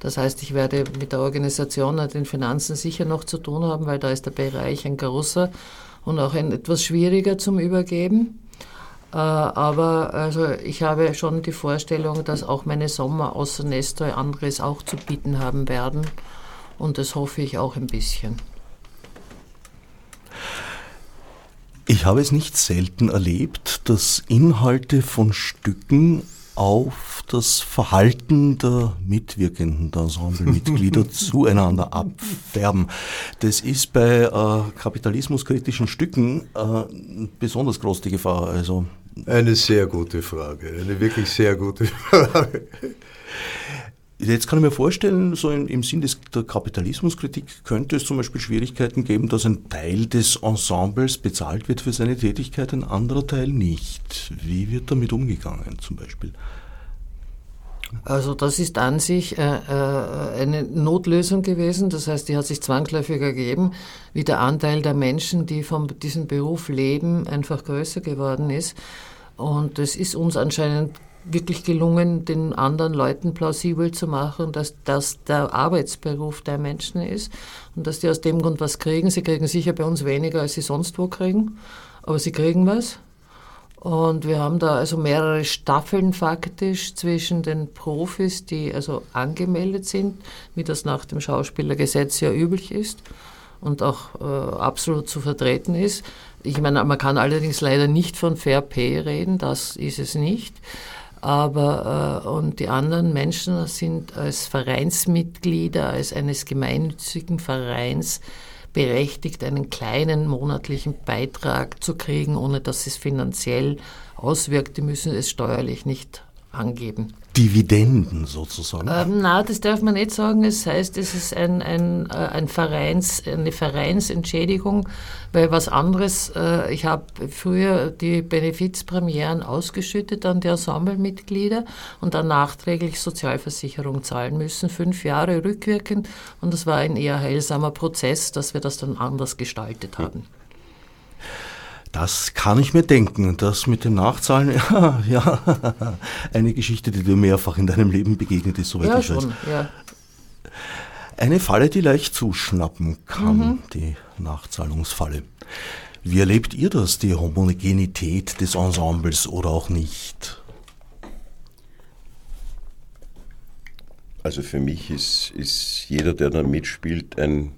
Das heißt, ich werde mit der Organisation und den Finanzen sicher noch zu tun haben, weil da ist der Bereich ein großer und auch ein etwas schwieriger zum Übergeben. Äh, aber also ich habe schon die Vorstellung, dass auch meine Sommer außer Nestor anderes auch zu bieten haben werden. Und das hoffe ich auch ein bisschen. Ich habe es nicht selten erlebt, dass Inhalte von Stücken auf das Verhalten der mitwirkenden Ensemblemitglieder zueinander abfärben. Das ist bei äh, kapitalismuskritischen Stücken äh, besonders groß die Gefahr. Also Eine sehr gute Frage, eine wirklich sehr gute Frage. Jetzt kann ich mir vorstellen, so im, Sinn des, der Kapitalismuskritik könnte es zum Beispiel Schwierigkeiten geben, dass ein Teil des Ensembles bezahlt wird für seine Tätigkeit, ein anderer Teil nicht. Wie wird damit umgegangen zum Beispiel? Also das ist an sich äh, äh, eine Notlösung gewesen. Das heißt, die hat sich zwangsläufig ergeben, wie der Anteil der Menschen, die von diesem Beruf leben, einfach größer geworden ist. Und es ist uns anscheinend wirklich gelungen, den anderen Leuten plausibel zu machen, dass das der Arbeitsberuf der Menschen ist und dass die aus dem Grund was kriegen. Sie kriegen sicher bei uns weniger, als sie sonst wo kriegen, aber sie kriegen was. Und wir haben da also mehrere Staffeln faktisch zwischen den Profis, die also angemeldet sind, wie das nach dem Schauspielergesetz ja üblich ist und auch äh, absolut zu vertreten ist. Ich meine, man kann allerdings leider nicht von Fair Pay reden, das ist es nicht. Aber äh, und die anderen Menschen sind als Vereinsmitglieder, als eines gemeinnützigen Vereins berechtigt, einen kleinen monatlichen Beitrag zu kriegen, ohne dass es finanziell auswirkt. Die müssen es steuerlich nicht angeben. Dividenden sozusagen? Ähm, na, das darf man nicht sagen. Es heißt, es ist ein, ein, äh, ein Vereins, eine Vereinsentschädigung, weil was anderes, äh, ich habe früher die Benefizpremieren ausgeschüttet an die Ensemblemitglieder und dann nachträglich Sozialversicherung zahlen müssen, fünf Jahre rückwirkend und das war ein eher heilsamer Prozess, dass wir das dann anders gestaltet haben. Das kann ich mir denken. Das mit dem Nachzahlen, ja, ja, eine Geschichte, die dir mehrfach in deinem Leben begegnet ist, soweit ja, ich weiß. Schon, ja. Eine Falle, die leicht zuschnappen kann, mhm. die Nachzahlungsfalle. Wie erlebt ihr das, die Homogenität des Ensembles oder auch nicht? Also für mich ist, ist jeder, der da mitspielt, ein,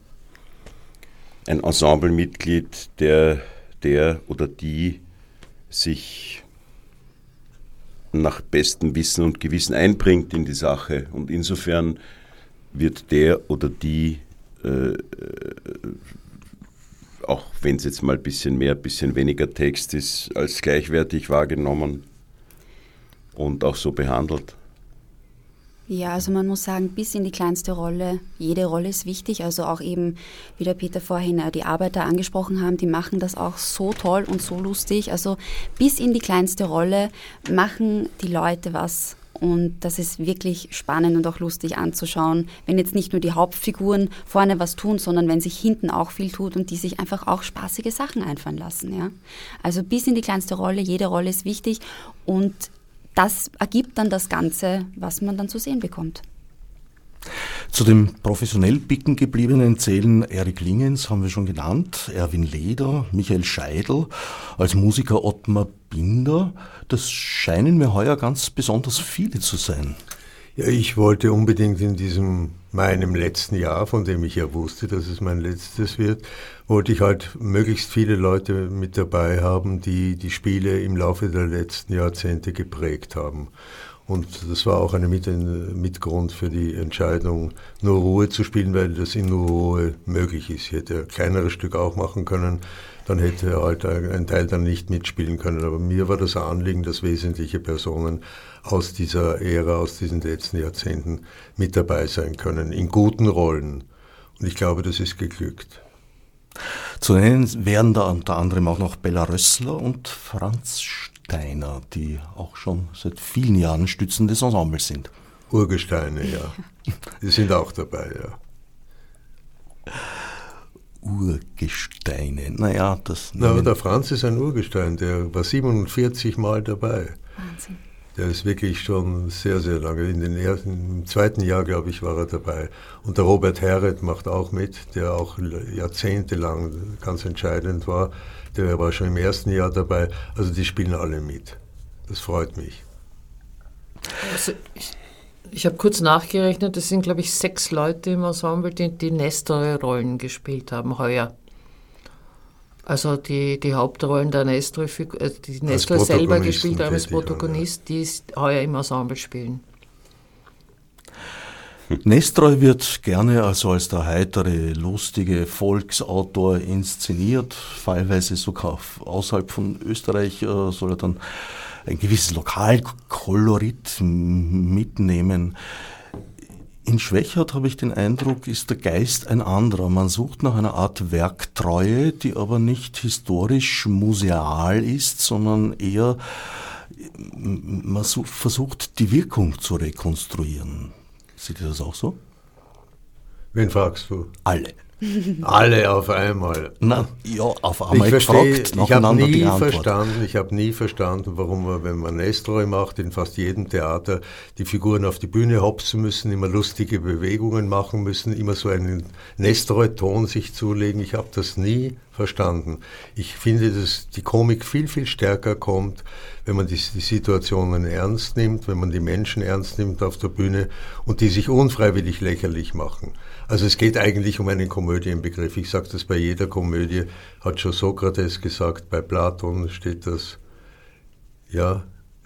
ein Ensemblemitglied, der der oder die sich nach bestem Wissen und Gewissen einbringt in die Sache. Und insofern wird der oder die, äh, auch wenn es jetzt mal ein bisschen mehr, ein bisschen weniger Text ist, als gleichwertig wahrgenommen und auch so behandelt. Ja, also man muss sagen, bis in die kleinste Rolle, jede Rolle ist wichtig. Also auch eben, wie der Peter vorhin äh, die Arbeiter angesprochen haben, die machen das auch so toll und so lustig. Also bis in die kleinste Rolle machen die Leute was. Und das ist wirklich spannend und auch lustig anzuschauen, wenn jetzt nicht nur die Hauptfiguren vorne was tun, sondern wenn sich hinten auch viel tut und die sich einfach auch spaßige Sachen einfallen lassen. Ja? Also bis in die kleinste Rolle, jede Rolle ist wichtig und das ergibt dann das Ganze, was man dann zu sehen bekommt. Zu dem professionell bicken gebliebenen zählen Erik Lingens, haben wir schon genannt, Erwin Leder, Michael Scheidel, als Musiker Ottmar Binder. Das scheinen mir heuer ganz besonders viele zu sein. Ja, ich wollte unbedingt in diesem meinem letzten Jahr, von dem ich ja wusste, dass es mein letztes wird, wollte ich halt möglichst viele Leute mit dabei haben, die die Spiele im Laufe der letzten Jahrzehnte geprägt haben. Und das war auch ein Mit Mitgrund für die Entscheidung, nur Ruhe zu spielen, weil das in nur Ruhe möglich ist. Ich hätte ein kleineres Stück auch machen können, dann hätte halt ein Teil dann nicht mitspielen können. Aber mir war das Anliegen, dass wesentliche Personen aus dieser Ära, aus diesen letzten Jahrzehnten mit dabei sein können, in guten Rollen. Und ich glaube, das ist geglückt. Zu nennen werden da unter anderem auch noch Bella Rössler und Franz Steiner, die auch schon seit vielen Jahren Stützen des Ensembles sind. Urgesteine, ja. Die sind auch dabei, ja. Urgesteine, naja, das. Na, aber der Franz ist ein Urgestein, der war 47 Mal dabei. Wahnsinn. Der ist wirklich schon sehr, sehr lange. In den ersten, Im zweiten Jahr, glaube ich, war er dabei. Und der Robert Herret macht auch mit, der auch jahrzehntelang ganz entscheidend war. Der war schon im ersten Jahr dabei. Also die spielen alle mit. Das freut mich. Also ich, ich habe kurz nachgerechnet, es sind, glaube ich, sechs Leute im Ensemble, die die Nestor-Rollen gespielt haben heuer. Also die, die Hauptrollen der Nestor, äh, die Nestor selber gespielt haben als Protagonist, die ist heuer im Ensemble spielen. Nestroy wird gerne also als der heitere, lustige Volksautor inszeniert, teilweise sogar außerhalb von Österreich äh, soll er dann ein gewisses Lokalkolorit mitnehmen. In Schwächert habe ich den Eindruck, ist der Geist ein anderer. Man sucht nach einer Art Werktreue, die aber nicht historisch museal ist, sondern eher man versucht, die Wirkung zu rekonstruieren. Seht ihr das auch so? Wen fragst du? Alle. Alle auf einmal. Na, ja, auf einmal ich verstehe, gefragt, Ich habe nie verstanden, ich habe nie verstanden, warum man, wenn man Nestroy macht, in fast jedem Theater die Figuren auf die Bühne hopsen müssen, immer lustige Bewegungen machen müssen, immer so einen Nestroy-Ton sich zulegen. Ich habe das nie verstanden. Ich finde, dass die Komik viel, viel stärker kommt, wenn man die, die, Situationen ernst nimmt, wenn man die Menschen ernst nimmt auf der Bühne und die sich unfreiwillig lächerlich machen. Also es geht eigentlich um einen Komödienbegriff. Ich sage das bei jeder Komödie, hat schon Sokrates gesagt, bei Platon steht das, ja,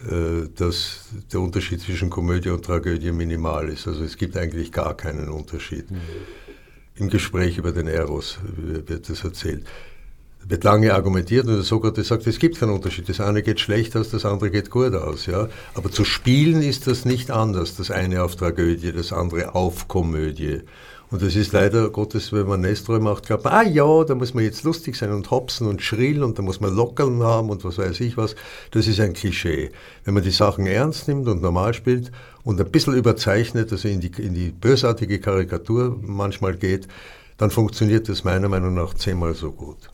äh, dass der Unterschied zwischen Komödie und Tragödie minimal ist. Also es gibt eigentlich gar keinen Unterschied. Mhm. Im Gespräch über den Eros wird das erzählt wird lange argumentiert und der Sokrates sagt, es gibt keinen Unterschied. Das eine geht schlecht aus, das andere geht gut aus. Ja? Aber zu spielen ist das nicht anders. Das eine auf Tragödie, das andere auf Komödie. Und das ist leider Gottes, wenn man Nestroy macht, glaubt man, ah ja, da muss man jetzt lustig sein und hopsen und schrillen und da muss man Lockern haben und was weiß ich was. Das ist ein Klischee. Wenn man die Sachen ernst nimmt und normal spielt und ein bisschen überzeichnet, also in die, in die bösartige Karikatur manchmal geht, dann funktioniert das meiner Meinung nach zehnmal so gut.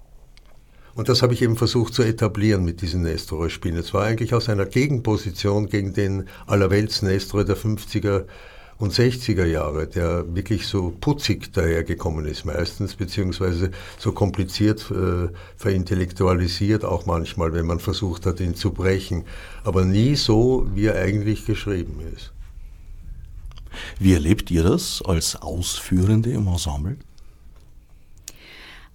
Und das habe ich eben versucht zu etablieren mit diesen Nestroy-Spielen. Es war eigentlich aus einer Gegenposition gegen den Allerwelts Nestroy der 50er und 60er Jahre, der wirklich so putzig dahergekommen ist meistens, beziehungsweise so kompliziert äh, verintellektualisiert, auch manchmal, wenn man versucht hat, ihn zu brechen, aber nie so, wie er eigentlich geschrieben ist. Wie erlebt ihr das als Ausführende im Ensemble?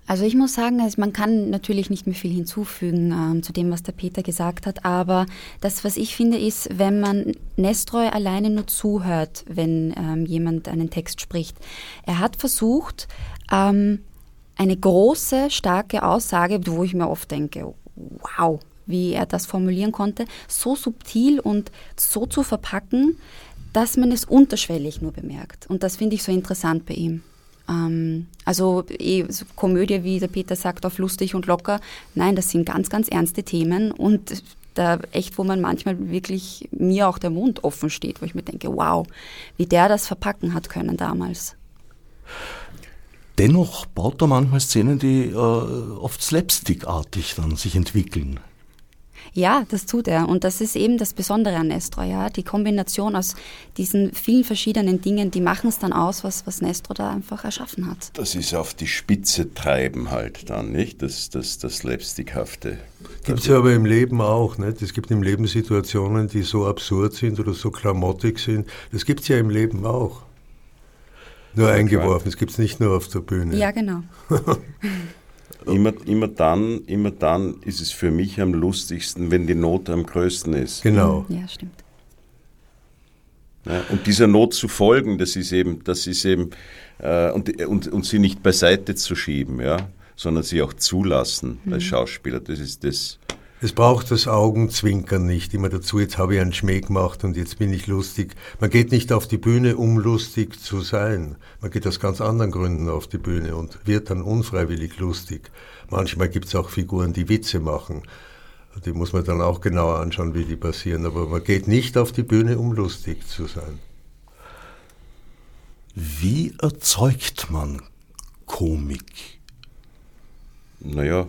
Also ich muss sagen, also man kann natürlich nicht mehr viel hinzufügen ähm, zu dem, was der Peter gesagt hat, aber das, was ich finde, ist, wenn man Nestroy alleine nur zuhört, wenn ähm, jemand einen Text spricht. Er hat versucht, ähm, eine große, starke Aussage, wo ich mir oft denke, wow, wie er das formulieren konnte, so subtil und so zu verpacken, dass man es unterschwellig nur bemerkt. Und das finde ich so interessant bei ihm. Ähm, also eh, so Komödie, wie der Peter sagt, auf lustig und locker. Nein, das sind ganz, ganz ernste Themen und da echt, wo man manchmal wirklich mir auch der Mund offen steht, wo ich mir denke, wow, wie der das verpacken hat können damals. Dennoch baut er manchmal Szenen, die äh, oft slapstickartig dann sich entwickeln. Ja, das tut er. Und das ist eben das Besondere an Nestro. Ja? Die Kombination aus diesen vielen verschiedenen Dingen, die machen es dann aus, was, was Nestro da einfach erschaffen hat. Das ist auf die Spitze treiben halt dann, nicht? Das, das, das Slapstickhafte. Gibt es ja aber im Leben auch. Nicht? Es gibt im Leben Situationen, die so absurd sind oder so klamottig sind. Das gibt es ja im Leben auch. Nur eingeworfen, das gibt es nicht nur auf der Bühne. Ja, genau. Immer, immer, dann, immer dann ist es für mich am lustigsten, wenn die Not am größten ist. Genau. Ja, stimmt. Ja, und dieser Not zu folgen, das ist eben, das ist eben, äh, und, und, und sie nicht beiseite zu schieben, ja, sondern sie auch zulassen mhm. als Schauspieler. Das ist das. Es braucht das Augenzwinkern nicht immer dazu, jetzt habe ich einen Schmäh gemacht und jetzt bin ich lustig. Man geht nicht auf die Bühne, um lustig zu sein. Man geht aus ganz anderen Gründen auf die Bühne und wird dann unfreiwillig lustig. Manchmal gibt es auch Figuren, die Witze machen. Die muss man dann auch genauer anschauen, wie die passieren. Aber man geht nicht auf die Bühne, um lustig zu sein. Wie erzeugt man Komik? Naja,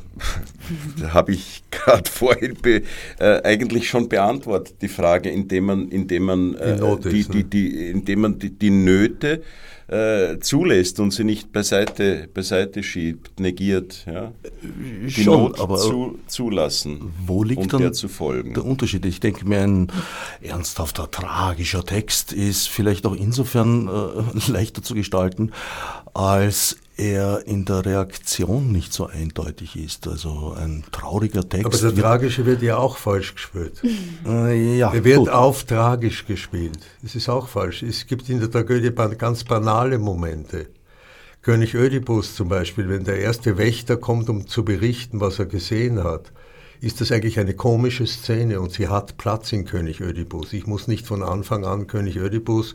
habe ich gerade vorhin be, äh, eigentlich schon beantwortet, die Frage, indem man, indem man, äh, die, die, ne? die, indem man die, die Nöte äh, zulässt und sie nicht beiseite, beiseite schiebt, negiert. Ja? Die Schon, Not aber zu, zulassen wo liegt und dann der zu folgen. Der Unterschied, ich denke mir, ein ernsthafter, tragischer Text ist vielleicht auch insofern äh, leichter zu gestalten, als er in der Reaktion nicht so eindeutig ist. Also ein trauriger Text. Aber der Tragische wird ja auch falsch gespielt. Äh, ja, er wird gut. auf tragisch gespielt. Das ist auch falsch. Es gibt in der Tragödie ganz banale Momente. König Ödipus zum Beispiel, wenn der erste Wächter kommt, um zu berichten, was er gesehen hat, ist das eigentlich eine komische Szene und sie hat Platz in König Ödipus. Ich muss nicht von Anfang an König Ödipus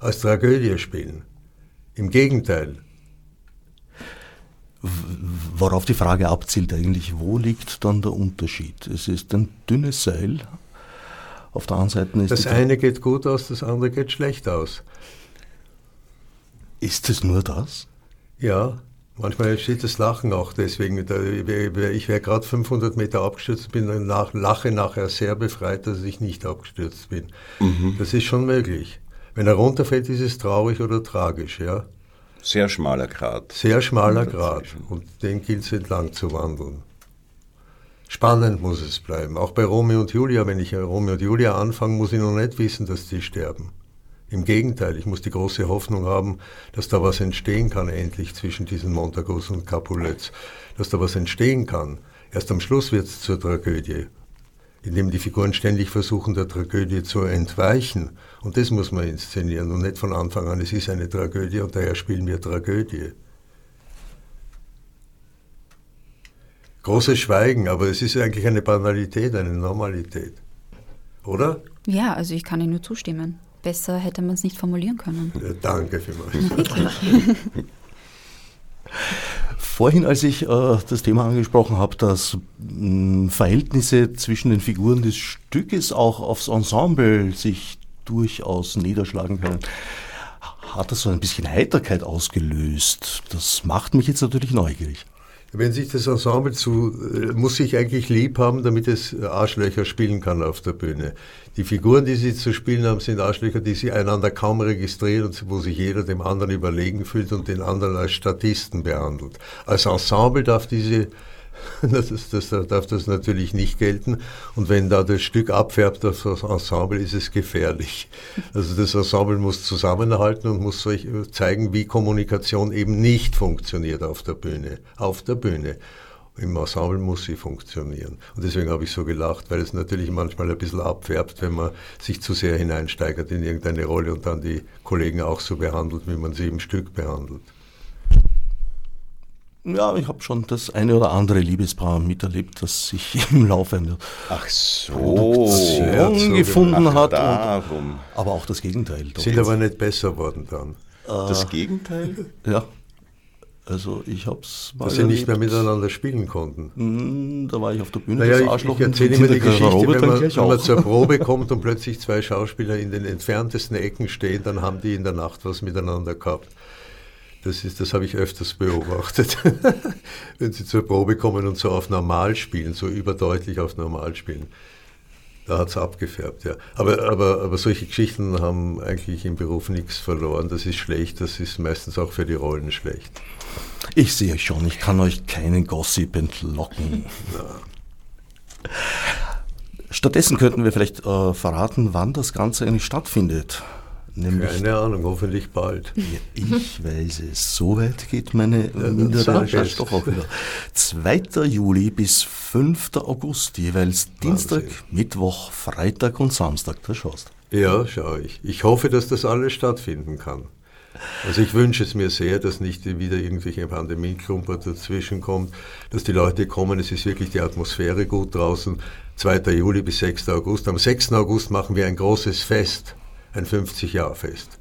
als Tragödie spielen. Im Gegenteil. Worauf die Frage abzielt eigentlich, wo liegt dann der Unterschied? Es ist ein dünnes Seil. Auf der anderen Seite ist das eine geht gut aus, das andere geht schlecht aus. Ist es nur das? Ja, manchmal entsteht das Lachen auch deswegen. Ich wäre gerade 500 Meter abgestürzt, bin nach, lache nachher sehr befreit, dass ich nicht abgestürzt bin. Mhm. Das ist schon möglich. Wenn er runterfällt, ist es traurig oder tragisch, ja. Sehr schmaler Grat. Sehr schmaler Grat. Und den gilt es entlang zu wandeln. Spannend muss es bleiben. Auch bei Romeo und Julia, wenn ich Romeo und Julia anfange, muss ich noch nicht wissen, dass die sterben. Im Gegenteil, ich muss die große Hoffnung haben, dass da was entstehen kann, endlich zwischen diesen Montagus und Capulets. Dass da was entstehen kann. Erst am Schluss wird es zur Tragödie indem die Figuren ständig versuchen, der Tragödie zu entweichen. Und das muss man inszenieren und nicht von Anfang an, es ist eine Tragödie und daher spielen wir Tragödie. Großes Schweigen, aber es ist eigentlich eine Banalität, eine Normalität. Oder? Ja, also ich kann Ihnen nur zustimmen. Besser hätte man es nicht formulieren können. Ja, danke vielmals. Vorhin, als ich äh, das Thema angesprochen habe, dass mh, Verhältnisse zwischen den Figuren des Stückes auch aufs Ensemble sich durchaus niederschlagen können, hat das so ein bisschen Heiterkeit ausgelöst. Das macht mich jetzt natürlich neugierig. Wenn sich das Ensemble zu, äh, muss sich eigentlich lieb haben, damit es Arschlöcher spielen kann auf der Bühne. Die Figuren, die sie zu spielen haben, sind Arschlöcher, die sie einander kaum registrieren und wo sich jeder dem anderen überlegen fühlt und den anderen als Statisten behandelt. Als Ensemble darf diese das, ist, das darf das natürlich nicht gelten. Und wenn da das Stück abfärbt das Ensemble, ist es gefährlich. Also das Ensemble muss zusammenhalten und muss zeigen, wie Kommunikation eben nicht funktioniert auf der Bühne. Auf der Bühne. Im Ensemble muss sie funktionieren. Und deswegen habe ich so gelacht, weil es natürlich manchmal ein bisschen abfärbt, wenn man sich zu sehr hineinsteigert in irgendeine Rolle und dann die Kollegen auch so behandelt, wie man sie im Stück behandelt. Ja, ich habe schon das eine oder andere Liebespaar miterlebt, das sich im Laufe einer Ach so. Produktion gefunden Ach, hat. darum. Und, aber auch das Gegenteil. Doch. Sind aber nicht besser worden dann. Das Gegenteil? Ja. Also ich habe es mal Dass sie nicht mehr miteinander spielen konnten. Hm, Da war ich auf der Bühne, Naja, das ich, Arschloch ich erzähle immer die Geschichte, Robert wenn man, wenn man zur Probe kommt und plötzlich zwei Schauspieler in den entferntesten Ecken stehen, dann haben die in der Nacht was miteinander gehabt. Das, ist, das habe ich öfters beobachtet. wenn sie zur Probe kommen und so auf Normal spielen, so überdeutlich auf Normal spielen. Da hat es abgefärbt, ja. Aber, aber, aber solche Geschichten haben eigentlich im Beruf nichts verloren. Das ist schlecht, das ist meistens auch für die Rollen schlecht. Ich sehe schon, ich kann euch keinen Gossip entlocken. Stattdessen könnten wir vielleicht äh, verraten, wann das Ganze eigentlich stattfindet. Nämlich, Keine Ahnung, hoffentlich bald. Ja, ich weiß es. So weit geht meine mindere Recherche es. doch auch wieder. 2. Juli bis 5. August, jeweils Dienstag, Mittwoch, Freitag und Samstag. Da schaust. Ja, schau ich. Ich hoffe, dass das alles stattfinden kann. Also ich wünsche es mir sehr, dass nicht wieder irgendwelche Pandemieklumper dazwischen kommt, dass die Leute kommen. Es ist wirklich die Atmosphäre gut draußen. 2. Juli bis 6. August. Am 6. August machen wir ein großes Fest, ein 50-Jahr-Fest.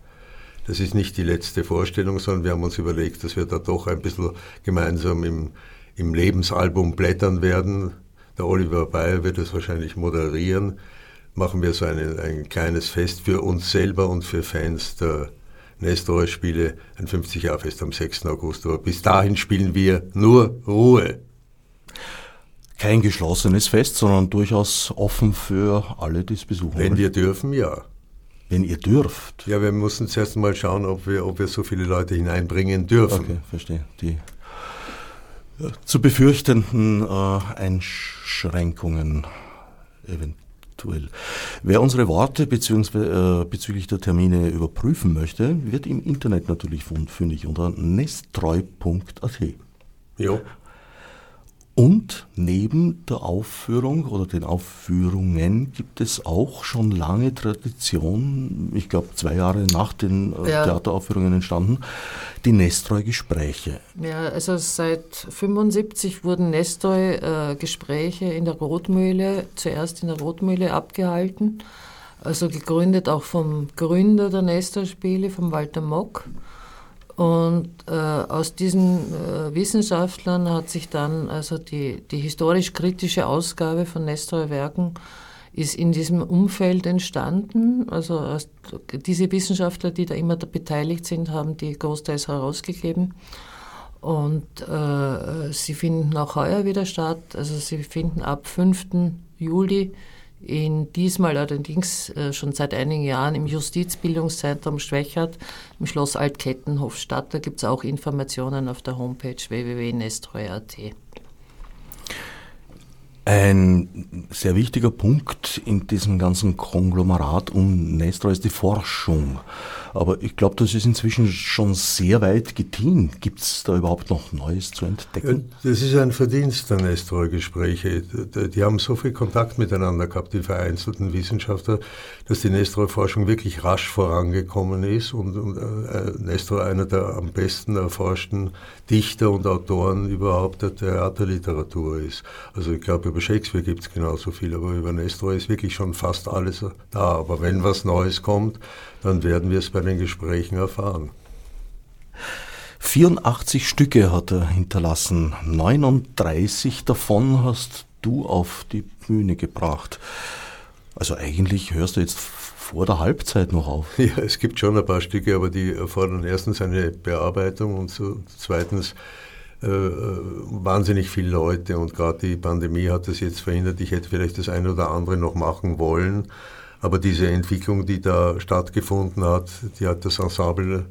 Das ist nicht die letzte Vorstellung, sondern wir haben uns überlegt, dass wir da doch ein bisschen gemeinsam im, im Lebensalbum blättern werden. Der Oliver Bayer wird es wahrscheinlich moderieren. Machen wir so eine, ein kleines Fest für uns selber und für Fans der Nestor-Spiele, ein 50-Jahr-Fest am 6. August. Aber bis dahin spielen wir nur Ruhe. Kein geschlossenes Fest, sondern durchaus offen für alle, die es besuchen Wenn wir dürfen, ja. Wenn ihr dürft. Ja, wir müssen zuerst mal schauen, ob wir, ob wir so viele Leute hineinbringen dürfen. Okay, verstehe. Die zu befürchtenden äh, Einschränkungen eventuell. Wer unsere Worte. Äh, bezüglich der Termine überprüfen möchte, wird im Internet natürlich fündig unter nestreu.at. Ja. Und neben der Aufführung oder den Aufführungen gibt es auch schon lange Tradition, ich glaube zwei Jahre nach den äh, ja. Theateraufführungen entstanden, die Nestreu-Gespräche. Ja, also seit 75 wurden Nestreu-Gespräche in der Rotmühle, zuerst in der Rotmühle abgehalten, also gegründet auch vom Gründer der Nestreu-Spiele, vom Walter Mock. Und äh, aus diesen äh, Wissenschaftlern hat sich dann also die, die historisch-kritische Ausgabe von Nestor Werken ist in diesem Umfeld entstanden. Also aus, diese Wissenschaftler, die da immer da beteiligt sind, haben die großteils herausgegeben. Und äh, sie finden auch heuer wieder statt. Also sie finden ab 5. Juli in diesmal allerdings äh, schon seit einigen Jahren im Justizbildungszentrum Schwächert im Schloss Altkettenhof statt. Da gibt es auch Informationen auf der Homepage www.nestreu.at. Ein sehr wichtiger Punkt in diesem ganzen Konglomerat um Nestor ist die Forschung. Aber ich glaube, das ist inzwischen schon sehr weit gediehen. Gibt es da überhaupt noch Neues zu entdecken? Das ist ein Verdienst der Nestor-Gespräche. Die haben so viel Kontakt miteinander gehabt, die vereinzelten Wissenschaftler, dass die Nestor-Forschung wirklich rasch vorangekommen ist und, äh, Nestor einer der am besten erforschten Dichter und Autoren überhaupt der Theaterliteratur ist. Also ich glaube, über Shakespeare gibt es genauso viel, aber über Nestor ist wirklich schon fast alles da. Aber wenn was Neues kommt, dann werden wir es bei den Gesprächen erfahren. 84 Stücke hat er hinterlassen. 39 davon hast du auf die Bühne gebracht. Also eigentlich hörst du jetzt vor der Halbzeit noch auf. Ja, es gibt schon ein paar Stücke, aber die erfordern erstens eine Bearbeitung und so, zweitens äh, äh wahnsinnig viele Leute und gerade die Pandemie hat das jetzt verhindert. Ich hätte vielleicht das eine oder andere noch machen wollen, aber diese Entwicklung, die da stattgefunden hat, die hat das Ensemble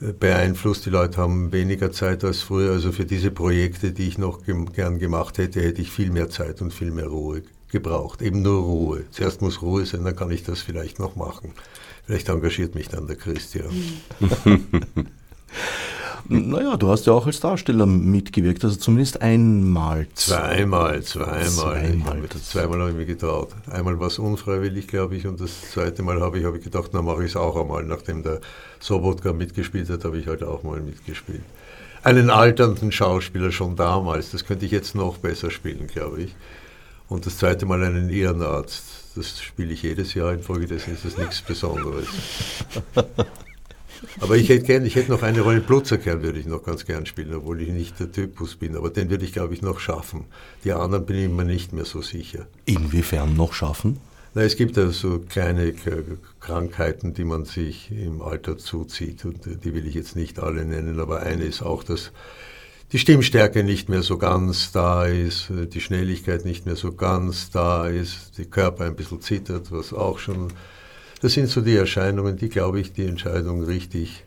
äh, beeinflusst. Die Leute haben weniger Zeit als früher. Also für diese Projekte, die ich noch gern gemacht hätte, hätte ich viel mehr Zeit und viel mehr Ruhe gebraucht. Eben nur Ruhe. Zuerst muss Ruhe sein, dann kann ich das vielleicht noch machen. Vielleicht engagiert mich dann der Christian. Naja, du hast ja auch als Darsteller mitgewirkt, also zumindest einmal. Zweimal, zweimal. Zweimal, ich, zweimal habe ich mich getraut. Einmal war es unfreiwillig, glaube ich, und das zweite Mal habe ich, hab ich gedacht, na mache ich es auch einmal. Nachdem der Sobotka mitgespielt hat, habe ich heute auch mal mitgespielt. Einen alternden Schauspieler schon damals, das könnte ich jetzt noch besser spielen, glaube ich. Und das zweite Mal einen Ehrenarzt. Das spiele ich jedes Jahr, infolgedessen ist das nichts Besonderes. Aber ich hätte gern, ich hätte noch eine Rolle Blutzerkern würde ich noch ganz gern spielen, obwohl ich nicht der Typus bin. Aber den würde ich, glaube ich, noch schaffen. Die anderen bin ich mir nicht mehr so sicher. Inwiefern noch schaffen? Na, es gibt ja so kleine Krankheiten, die man sich im Alter zuzieht. Und die will ich jetzt nicht alle nennen, aber eine ist auch, dass die Stimmstärke nicht mehr so ganz da ist, die Schnelligkeit nicht mehr so ganz da ist, der Körper ein bisschen zittert, was auch schon das sind so die Erscheinungen, die, glaube ich, die Entscheidung richtig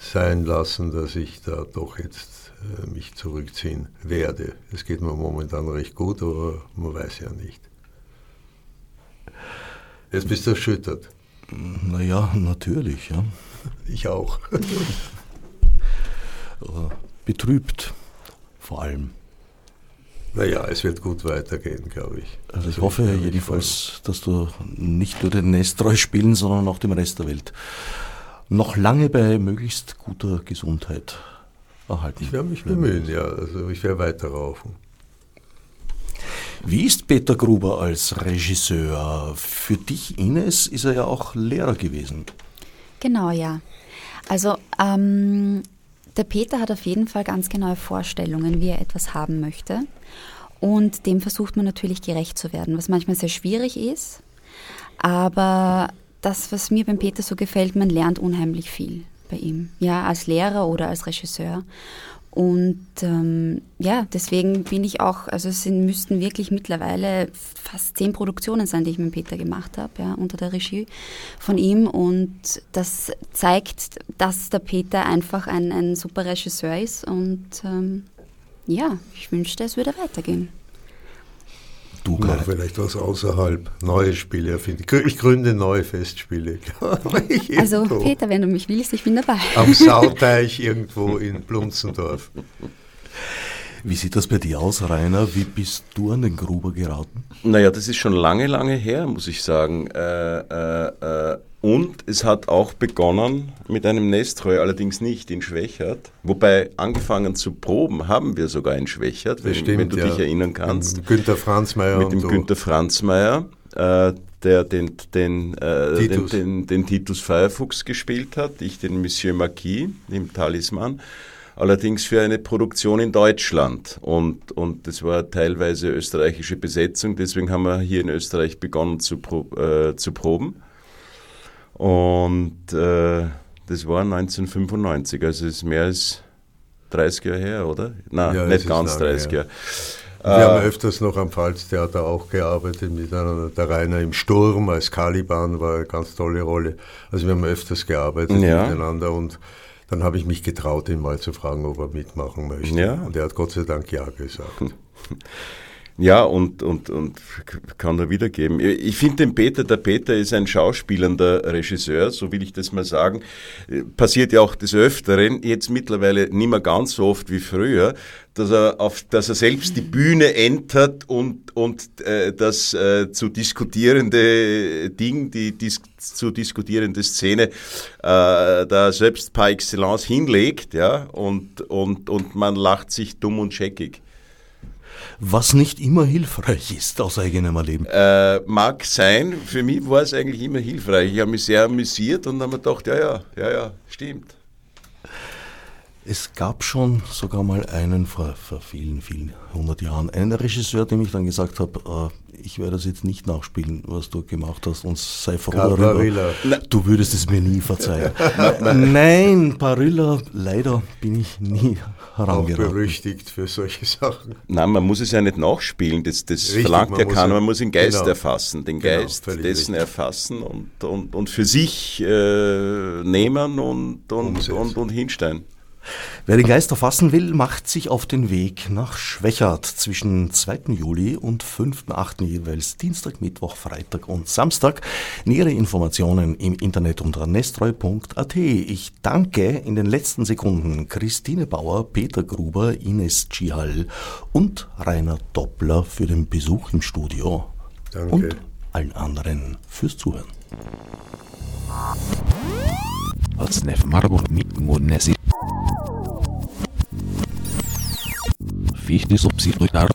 sein lassen, dass ich da doch jetzt äh, mich zurückziehen werde. Es geht mir momentan recht gut, aber man weiß ja nicht. Jetzt bist du erschüttert. Naja, natürlich, ja. Ich auch. Betrübt vor allem. Naja, es wird gut weitergehen, glaube ich. Also ich hoffe ich jedenfalls, dass du nicht nur den Nestreu spielen, sondern auch dem Rest der Welt noch lange bei möglichst guter Gesundheit erhalten. Ich werde mich bemühen, ja. Also ich werde weiter rauchen. Wie ist Peter Gruber als Regisseur? Für dich, Ines, ist er ja auch Lehrer gewesen. Genau, ja. Also ähm, der Peter hat auf jeden Fall ganz genaue Vorstellungen, wie er etwas haben möchte. Und dem versucht man natürlich gerecht zu werden, was manchmal sehr schwierig ist. Aber das, was mir beim Peter so gefällt, man lernt unheimlich viel bei ihm. Ja, als Lehrer oder als Regisseur. Und ähm, ja, deswegen bin ich auch, also es sind, müssten wirklich mittlerweile fast zehn Produktionen sein, die ich mit Peter gemacht habe, ja, unter der Regie von ihm. Und das zeigt, dass der Peter einfach ein, ein super Regisseur ist. Und ähm, ja, ich wünschte, es würde weitergehen. Du Mach vielleicht was außerhalb, neue Spiele erfinden. Ich gründe neue Festspiele. also Peter, wenn du mich willst, ich bin dabei. Am Sauteich irgendwo in Blunzendorf. Wie sieht das bei dir aus, Rainer? Wie bist du an den Gruber geraten? Naja, das ist schon lange, lange her, muss ich sagen. Äh, äh, äh, und es hat auch begonnen mit einem Nestreu, allerdings nicht in Schwächert. Wobei angefangen zu proben haben wir sogar in Schwächert, wenn, stimmt, wenn du ja. dich erinnern kannst. Mit Günter Franzmeier Mit dem Günter Franzmeier, äh, der den, den, äh, Titus. den, den, den Titus Firefuchs gespielt hat, ich den Monsieur Marquis im Talisman. Allerdings für eine Produktion in Deutschland. Und, und das war teilweise österreichische Besetzung, deswegen haben wir hier in Österreich begonnen zu, pro, äh, zu proben. Und äh, das war 1995, also es ist mehr als 30 Jahre her, oder? Nein, Ja, nicht ganz lange 30 her. Jahre. Wir haben Äh, öfters noch am Pfalztheater auch gearbeitet miteinander. Der Rainer im Sturm als Caliban war eine ganz tolle Rolle. Also wir haben öfters gearbeitet Ja. miteinander und dann habe ich mich getraut, ihn mal zu fragen, ob er mitmachen möchte. Ja. Und er hat Gott sei Dank ja gesagt. Ja, und, und, und kann er wiedergeben. Ich finde den Peter, der Peter ist ein schauspielender Regisseur, so will ich das mal sagen. Passiert ja auch des Öfteren, jetzt mittlerweile nicht mehr ganz so oft wie früher, dass er, auf, dass er selbst die Bühne entert und, und äh, das äh, zu diskutierende Ding, die dis zu diskutierende Szene, äh, da selbst par excellence hinlegt, ja, und, und, und man lacht sich dumm und scheckig. Was nicht immer hilfreich ist aus eigenem Erleben. Äh, mag sein, für mich war es eigentlich immer hilfreich. Ich habe mich sehr amüsiert und habe mir gedacht, ja, ja, ja, ja, stimmt. Es gab schon sogar mal einen vor, vor vielen, vielen hundert Jahren, einen Regisseur, dem ich dann gesagt habe, äh, ich werde das jetzt nicht nachspielen, was du gemacht hast und sei froh Karl darüber. Barilla. Du würdest es mir nie verzeihen. Nein, Barilla, leider bin ich nie Auch herangeraten. berüchtigt für solche Sachen. Nein, man muss es ja nicht nachspielen, das, das Richtig, verlangt man ja keiner, man muss den Geist genau. erfassen, den Genau, Geist dessen richtig. erfassen und, und, und für sich äh, nehmen und, und, Umsetzen. und, und hinstellen. Wer den Geist erfassen will, macht sich auf den Weg nach Schwächert zwischen 2. Juli und 5.8. jeweils Dienstag, Mittwoch, Freitag und Samstag. Nähere Informationen im Internet unter nestreu.at. Ich danke in den letzten Sekunden Christine Bauer, Peter Gruber, Ines Chihal und Rainer Doppler für den Besuch im Studio. Danke. Und allen anderen fürs Zuhören. Als Marburg mit Monesi. Fichtes Obsidrutar.